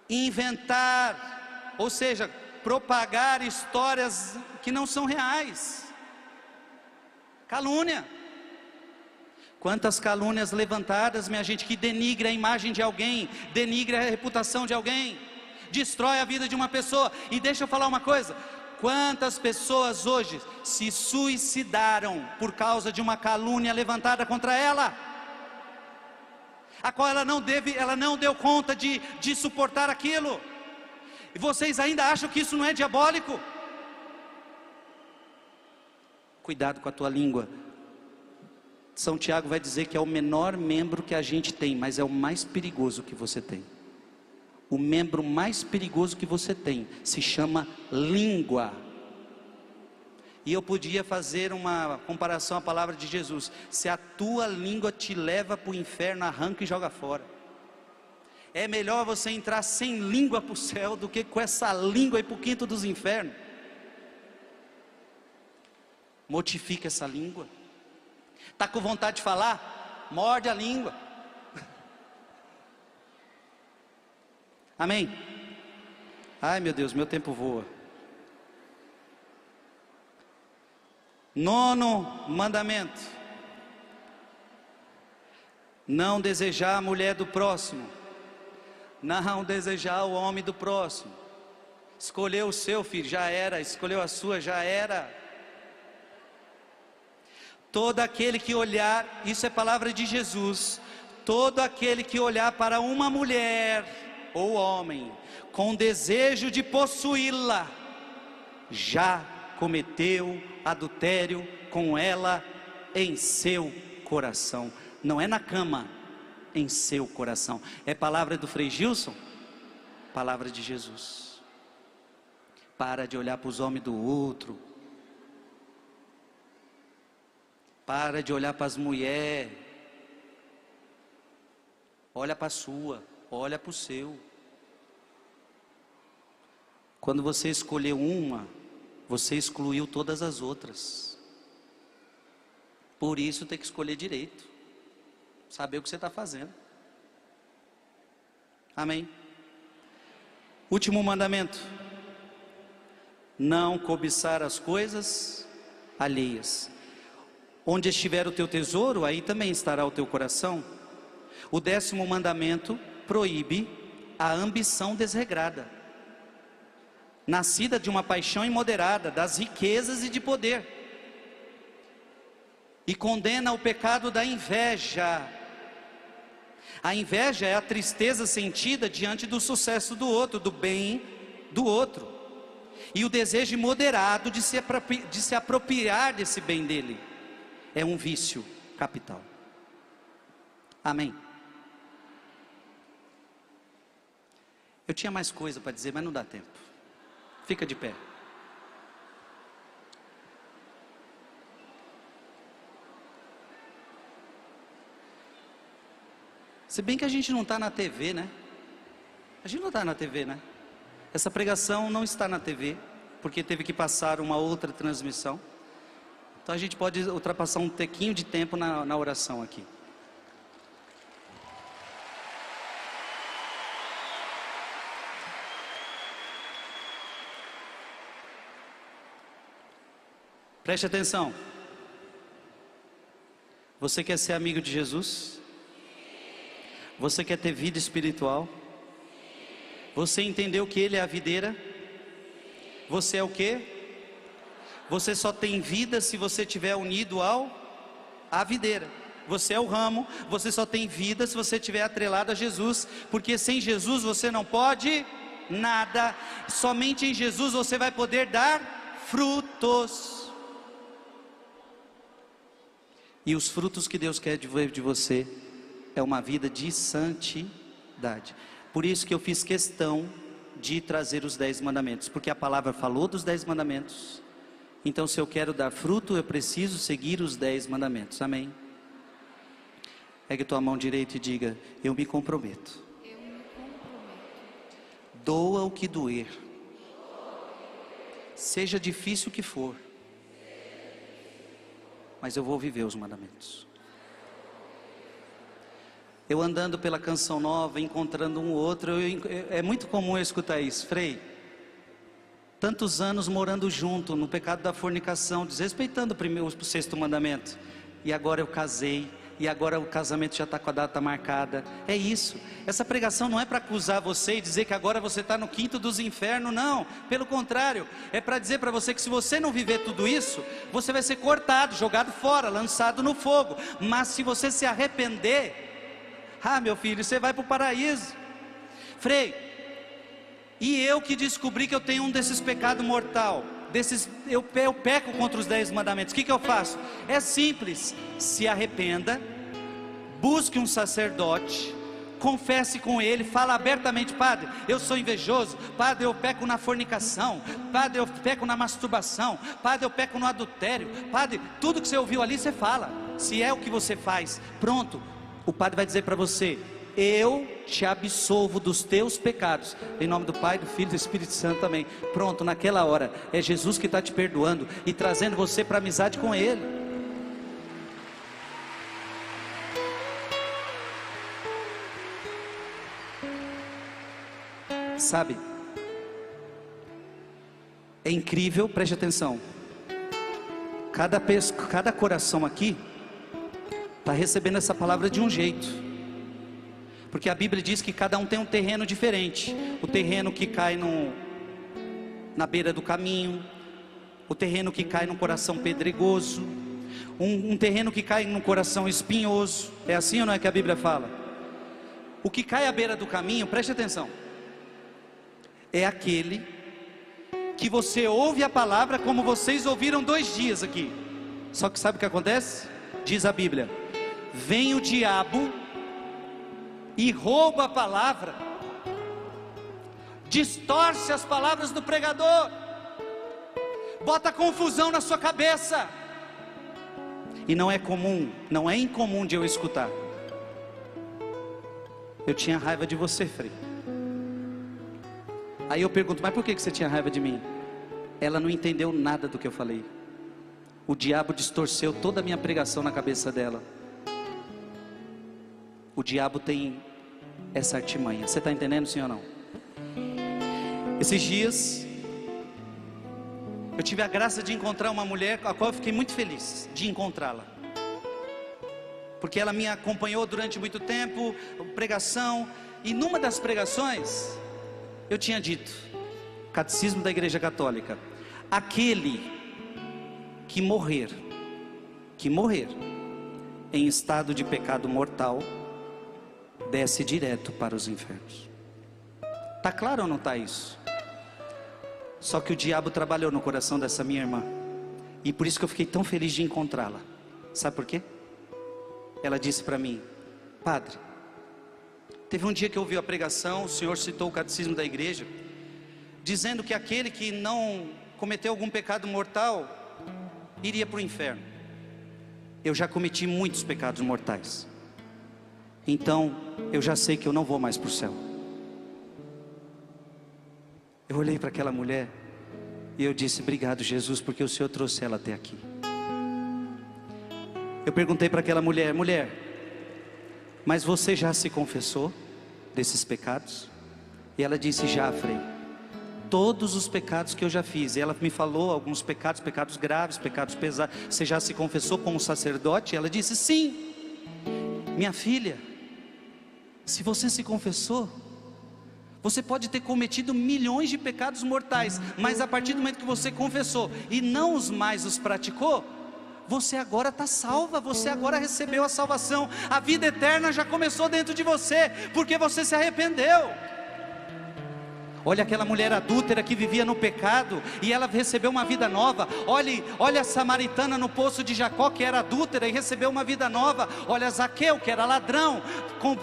Inventar, ou seja, propagar histórias que não são reais. Calúnia. Quantas calúnias levantadas, minha gente, que denigre a imagem de alguém, denigre a reputação de alguém destrói a vida de uma pessoa. E deixa eu falar uma coisa: quantas pessoas hoje se suicidaram por causa de uma calúnia levantada contra ela? A qual ela não deve, ela não deu conta de, de suportar aquilo. E vocês ainda acham que isso não é diabólico? Cuidado com a tua língua. São Tiago vai dizer que é o menor membro que a gente tem, mas é o mais perigoso que você tem. O membro mais perigoso que você tem se chama língua. E eu podia fazer uma comparação à palavra de Jesus: se a tua língua te leva para o inferno, arranca e joga fora. É melhor você entrar sem língua para o céu do que com essa língua e para o quinto dos infernos. Mortifica essa língua. Está com vontade de falar? Morde a língua. Amém? Ai meu Deus, meu tempo voa. Nono mandamento: não desejar a mulher do próximo, não desejar o homem do próximo. Escolheu o seu filho, já era, escolheu a sua, já era. Todo aquele que olhar, isso é palavra de Jesus, todo aquele que olhar para uma mulher, ou homem, com desejo de possuí-la, já cometeu adultério com ela em seu coração. Não é na cama, em seu coração. É palavra do Frei Gilson? Palavra de Jesus. Para de olhar para os homens do outro. Para de olhar para as mulheres. Olha para a sua, olha para o seu. Quando você escolheu uma, você excluiu todas as outras. Por isso tem que escolher direito. Saber o que você está fazendo. Amém. Último mandamento: não cobiçar as coisas alheias. Onde estiver o teu tesouro, aí também estará o teu coração. O décimo mandamento proíbe a ambição desregrada nascida de uma paixão imoderada, das riquezas e de poder. E condena o pecado da inveja. A inveja é a tristeza sentida diante do sucesso do outro, do bem do outro. E o desejo imoderado de se, de se apropriar desse bem dele. É um vício capital. Amém. Eu tinha mais coisa para dizer, mas não dá tempo. Fica de pé. Se bem que a gente não está na TV, né? A gente não está na TV, né? Essa pregação não está na TV, porque teve que passar uma outra transmissão. Então a gente pode ultrapassar um tequinho de tempo na, na oração aqui. Preste atenção. Você quer ser amigo de Jesus? Você quer ter vida espiritual? Você entendeu que Ele é a videira? Você é o que? Você só tem vida se você estiver unido ao à videira. Você é o ramo, você só tem vida se você estiver atrelado a Jesus, porque sem Jesus você não pode nada. Somente em Jesus você vai poder dar frutos. E os frutos que Deus quer de você é uma vida de santidade. Por isso que eu fiz questão de trazer os dez mandamentos, porque a palavra falou dos dez mandamentos. Então, se eu quero dar fruto, eu preciso seguir os dez mandamentos. Amém? Pegue tua mão direita e diga: Eu me comprometo. Eu me comprometo. Doa o que doer. Seja difícil o que for. Mas eu vou viver os mandamentos. Eu andando pela canção nova, encontrando um outro, eu, é muito comum eu escutar isso, Frei. Tantos anos morando junto no pecado da fornicação, desrespeitando o primeiro, o sexto mandamento, e agora eu casei, e agora o casamento já está com a data marcada. É isso. Essa pregação não é para acusar você e dizer que agora você está no quinto dos infernos, não. Pelo contrário, é para dizer para você que se você não viver tudo isso, você vai ser cortado, jogado fora, lançado no fogo. Mas se você se arrepender, ah, meu filho, você vai para o paraíso. Frei, e eu que descobri que eu tenho um desses pecados mortal desses, eu, eu peco contra os dez mandamentos, o que, que eu faço? É simples, se arrependa, busque um sacerdote, confesse com ele, fala abertamente, padre, eu sou invejoso, padre, eu peco na fornicação, padre, eu peco na masturbação, padre, eu peco no adultério, padre, tudo que você ouviu ali você fala, se é o que você faz, pronto, o padre vai dizer para você, eu te absolvo dos teus pecados. Em nome do Pai, do Filho e do Espírito Santo também. Pronto, naquela hora, é Jesus que está te perdoando e trazendo você para amizade com Ele. Sabe, é incrível, preste atenção. Cada, cada coração aqui está recebendo essa palavra de um jeito. Porque a Bíblia diz que cada um tem um terreno diferente. O terreno que cai no, na beira do caminho, o terreno que cai no coração pedregoso, um, um terreno que cai no coração espinhoso. É assim ou não é que a Bíblia fala? O que cai à beira do caminho, preste atenção, é aquele que você ouve a palavra como vocês ouviram dois dias aqui. Só que sabe o que acontece? Diz a Bíblia: vem o diabo e rouba a palavra, distorce as palavras do pregador, bota confusão na sua cabeça. E não é comum, não é incomum de eu escutar. Eu tinha raiva de você, Frei. Aí eu pergunto, mas por que você tinha raiva de mim? Ela não entendeu nada do que eu falei. O diabo distorceu toda a minha pregação na cabeça dela. O diabo tem essa artimanha. Você está entendendo, sim ou não? Esses dias, eu tive a graça de encontrar uma mulher a qual eu fiquei muito feliz de encontrá-la. Porque ela me acompanhou durante muito tempo, pregação, e numa das pregações, eu tinha dito, Catecismo da Igreja Católica, aquele que morrer, que morrer em estado de pecado mortal, desce direto para os infernos. Tá claro ou não tá isso? Só que o diabo trabalhou no coração dessa minha irmã. E por isso que eu fiquei tão feliz de encontrá-la. Sabe por quê? Ela disse para mim: "Padre, teve um dia que eu ouvi a pregação, o senhor citou o catecismo da igreja, dizendo que aquele que não cometeu algum pecado mortal iria para o inferno. Eu já cometi muitos pecados mortais então eu já sei que eu não vou mais para o céu. Eu olhei para aquela mulher e eu disse: Obrigado, Jesus, porque o Senhor trouxe ela até aqui. Eu perguntei para aquela mulher: Mulher, mas você já se confessou desses pecados? E ela disse: Já, Frei. todos os pecados que eu já fiz. E ela me falou alguns pecados, pecados graves, pecados pesados. Você já se confessou como sacerdote? E ela disse: Sim, minha filha. Se você se confessou, você pode ter cometido milhões de pecados mortais, mas a partir do momento que você confessou e não os mais os praticou, você agora está salva, você agora recebeu a salvação, a vida eterna já começou dentro de você, porque você se arrependeu. Olha aquela mulher adúltera que vivia no pecado e ela recebeu uma vida nova. Olhe, olha a samaritana no poço de Jacó que era adúltera e recebeu uma vida nova. Olha Zaqueu que era ladrão,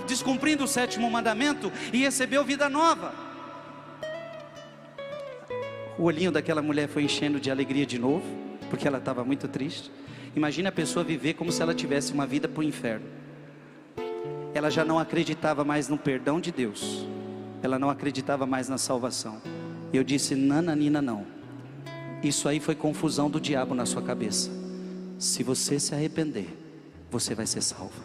descumprindo o sétimo mandamento e recebeu vida nova. O olhinho daquela mulher foi enchendo de alegria de novo, porque ela estava muito triste. Imagina a pessoa viver como se ela tivesse uma vida para o inferno. Ela já não acreditava mais no perdão de Deus ela não acreditava mais na salvação. Eu disse: Nananina, não. Isso aí foi confusão do diabo na sua cabeça. Se você se arrepender, você vai ser salva.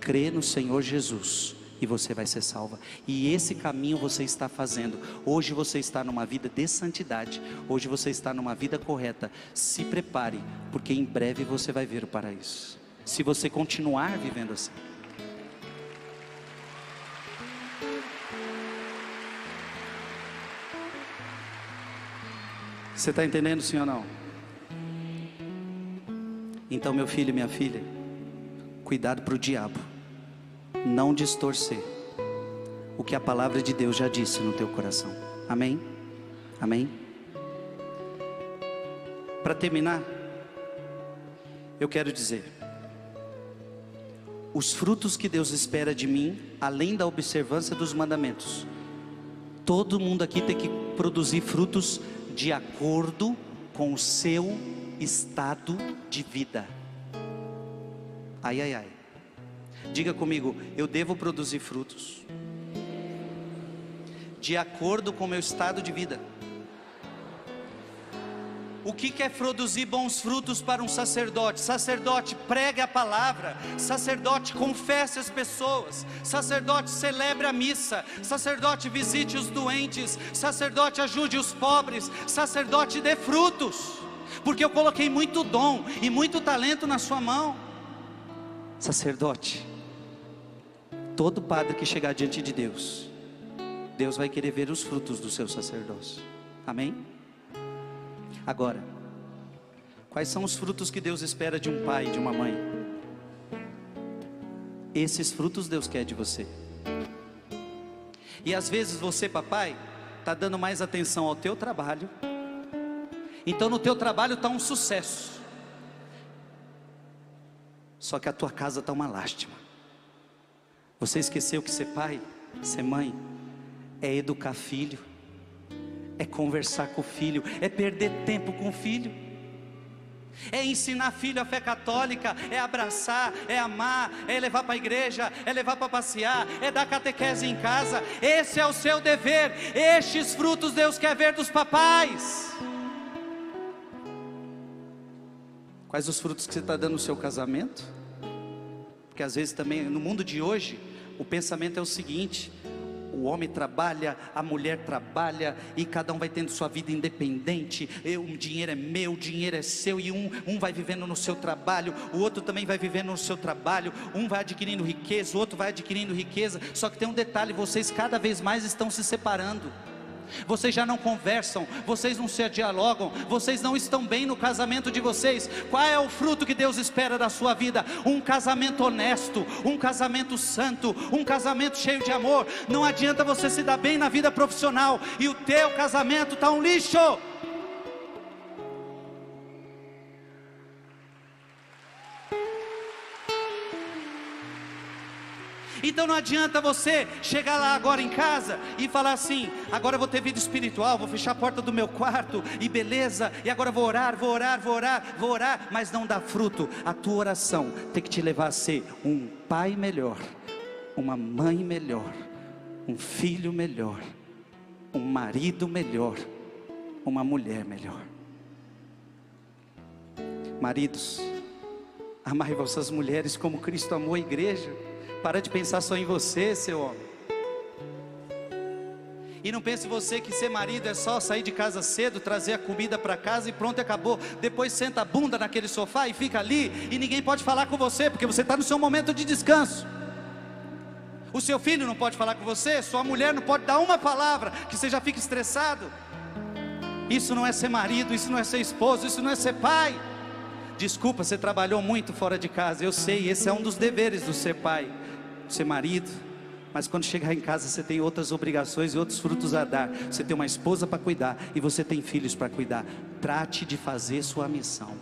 Crê no Senhor Jesus e você vai ser salva. E esse caminho você está fazendo. Hoje você está numa vida de santidade. Hoje você está numa vida correta. Se prepare, porque em breve você vai ver o paraíso. Se você continuar vivendo assim. Você está entendendo, sim ou não? Então, meu filho e minha filha, cuidado para o diabo não distorcer o que a palavra de Deus já disse no teu coração. Amém? Amém? Para terminar, eu quero dizer: os frutos que Deus espera de mim, além da observância dos mandamentos, todo mundo aqui tem que produzir frutos de acordo com o seu estado de vida. Ai, ai, ai. Diga comigo, eu devo produzir frutos de acordo com o meu estado de vida. O que quer produzir bons frutos para um sacerdote? Sacerdote, pregue a palavra. Sacerdote, confesse as pessoas. Sacerdote, celebre a missa. Sacerdote, visite os doentes. Sacerdote, ajude os pobres. Sacerdote, dê frutos. Porque eu coloquei muito dom e muito talento na sua mão. Sacerdote, todo padre que chegar diante de Deus, Deus vai querer ver os frutos do seu sacerdócio. Amém? Agora, quais são os frutos que Deus espera de um pai e de uma mãe? Esses frutos Deus quer de você. E às vezes você, papai, está dando mais atenção ao teu trabalho. Então no teu trabalho está um sucesso. Só que a tua casa está uma lástima. Você esqueceu que ser pai, ser mãe, é educar filho, é conversar com o filho, é perder tempo com o filho, é ensinar filho a fé católica, é abraçar, é amar, é levar para a igreja, é levar para passear, é dar catequese em casa. Esse é o seu dever. Estes frutos Deus quer ver dos papais. Quais os frutos que você está dando no seu casamento? Porque às vezes também no mundo de hoje o pensamento é o seguinte: o homem trabalha, a mulher trabalha, e cada um vai tendo sua vida independente. Eu, o dinheiro é meu, o dinheiro é seu, e um, um vai vivendo no seu trabalho, o outro também vai vivendo no seu trabalho, um vai adquirindo riqueza, o outro vai adquirindo riqueza. Só que tem um detalhe: vocês cada vez mais estão se separando vocês já não conversam, vocês não se dialogam, vocês não estão bem no casamento de vocês. Qual é o fruto que Deus espera da sua vida? Um casamento honesto, um casamento santo, um casamento cheio de amor. Não adianta você se dar bem na vida profissional e o teu casamento está um lixo. Então não adianta você chegar lá agora em casa e falar assim: agora eu vou ter vida espiritual, vou fechar a porta do meu quarto e beleza, e agora vou orar, vou orar, vou orar, vou orar, mas não dá fruto. A tua oração tem que te levar a ser um pai melhor, uma mãe melhor, um filho melhor, um marido melhor, uma mulher melhor. Maridos, amai vossas mulheres como Cristo amou a igreja. Para de pensar só em você, seu homem. E não pense você que ser marido é só sair de casa cedo, trazer a comida para casa e pronto, acabou. Depois senta a bunda naquele sofá e fica ali e ninguém pode falar com você, porque você está no seu momento de descanso. O seu filho não pode falar com você, sua mulher não pode dar uma palavra, que você já fica estressado. Isso não é ser marido, isso não é ser esposo, isso não é ser pai. Desculpa, você trabalhou muito fora de casa, eu sei, esse é um dos deveres do ser pai, ser marido mas quando chegar em casa você tem outras obrigações e outros frutos a dar. Você tem uma esposa para cuidar e você tem filhos para cuidar. Trate de fazer sua missão.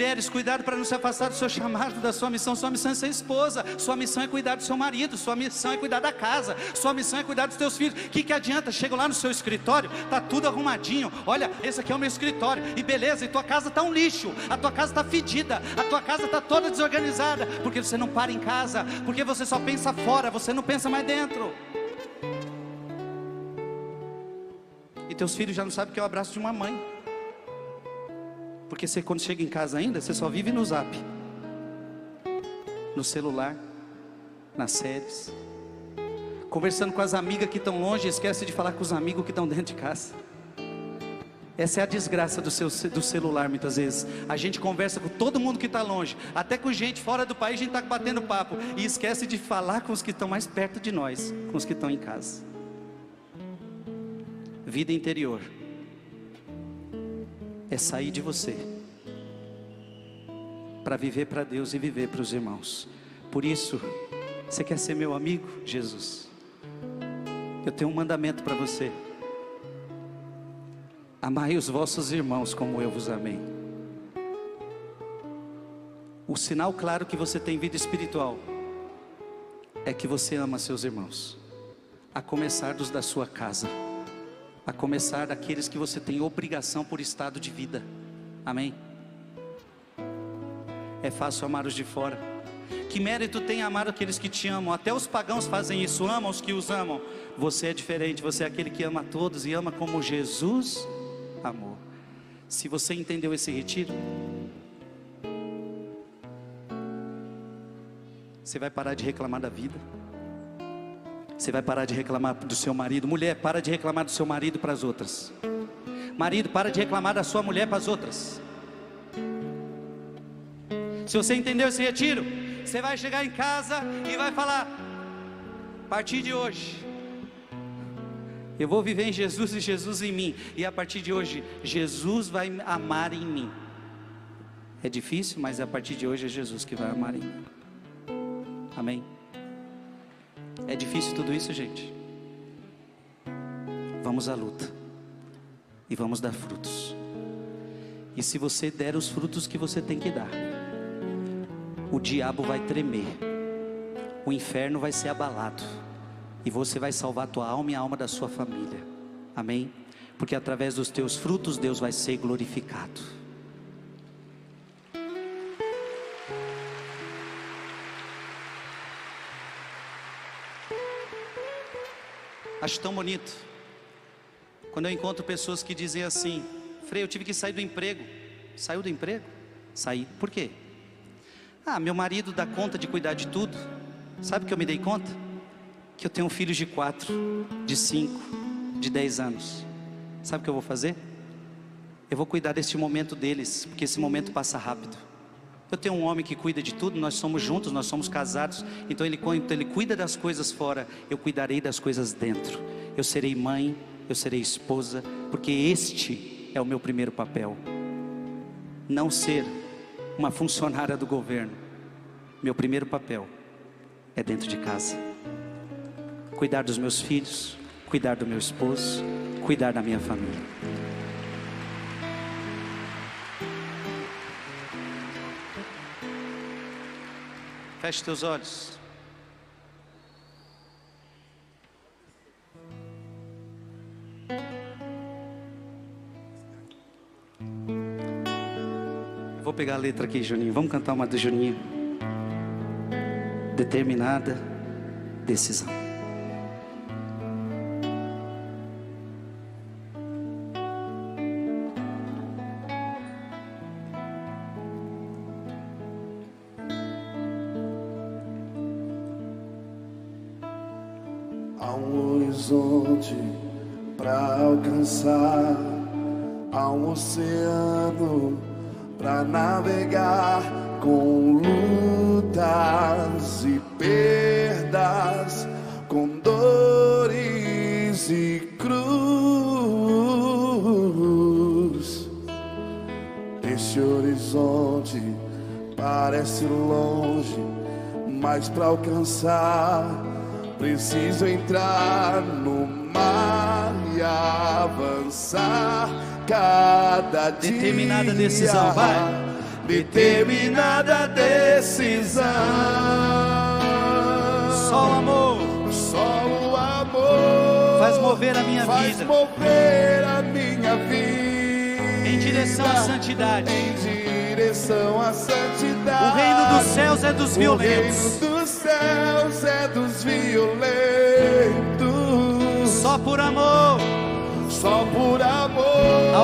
Mulheres, cuidado para não se afastar do seu chamado, da sua missão. Sua missão é ser esposa, sua missão é cuidar do seu marido, sua missão é cuidar da casa, sua missão é cuidar dos teus filhos. O que, que adianta? Chega lá no seu escritório, tá tudo arrumadinho. Olha, esse aqui é o meu escritório, e beleza, e tua casa está um lixo, a tua casa está fedida, a tua casa está toda desorganizada, porque você não para em casa, porque você só pensa fora, você não pensa mais dentro. E teus filhos já não sabem o que é o abraço de uma mãe. Porque você quando chega em casa ainda, você só vive no zap. No celular, nas séries. Conversando com as amigas que estão longe, esquece de falar com os amigos que estão dentro de casa. Essa é a desgraça do, seu, do celular, muitas vezes. A gente conversa com todo mundo que está longe, até com gente fora do país, a gente está batendo papo, e esquece de falar com os que estão mais perto de nós, com os que estão em casa. Vida interior é sair de você para viver para Deus e viver para os irmãos. Por isso, você quer ser meu amigo, Jesus? Eu tenho um mandamento para você. Amai os vossos irmãos como eu vos amei. O sinal claro que você tem vida espiritual é que você ama seus irmãos, a começar dos da sua casa a começar daqueles que você tem obrigação por estado de vida. Amém? É fácil amar os de fora. Que mérito tem amar aqueles que te amam? Até os pagãos fazem isso, amam os que os amam. Você é diferente, você é aquele que ama todos e ama como Jesus amou. Se você entendeu esse retiro, você vai parar de reclamar da vida. Você vai parar de reclamar do seu marido. Mulher, para de reclamar do seu marido para as outras. Marido, para de reclamar da sua mulher para as outras. Se você entendeu esse retiro, você vai chegar em casa e vai falar: a partir de hoje, eu vou viver em Jesus e Jesus em mim. E a partir de hoje, Jesus vai amar em mim. É difícil, mas a partir de hoje é Jesus que vai amar em mim. Amém. É difícil tudo isso, gente? Vamos à luta e vamos dar frutos. E se você der os frutos que você tem que dar, o diabo vai tremer, o inferno vai ser abalado, e você vai salvar a tua alma e a alma da sua família. Amém? Porque através dos teus frutos Deus vai ser glorificado. Acho tão bonito. Quando eu encontro pessoas que dizem assim: Frei, eu tive que sair do emprego. Saiu do emprego? Saí. Por quê? Ah, meu marido dá conta de cuidar de tudo. Sabe o que eu me dei conta? Que eu tenho filhos de quatro, de cinco, de dez anos. Sabe o que eu vou fazer? Eu vou cuidar deste momento deles, porque esse momento passa rápido. Eu tenho um homem que cuida de tudo, nós somos juntos, nós somos casados, então ele, então ele cuida das coisas fora, eu cuidarei das coisas dentro. Eu serei mãe, eu serei esposa, porque este é o meu primeiro papel. Não ser uma funcionária do governo. Meu primeiro papel é dentro de casa. Cuidar dos meus filhos, cuidar do meu esposo, cuidar da minha família. Feche teus olhos. Vou pegar a letra aqui, Juninho. Vamos cantar uma do Juninho. Determinada decisão. Parece longe, mas para alcançar preciso entrar no mar e avançar cada dia. Determinada decisão, vai. Determinada decisão. Só o amor Só o amor faz mover a minha faz vida mover a minha vida em direção à santidade. em direção à santidade. O reino dos céus é dos O violentos. reino dos céus é dos violentos. Só por amor Só por amor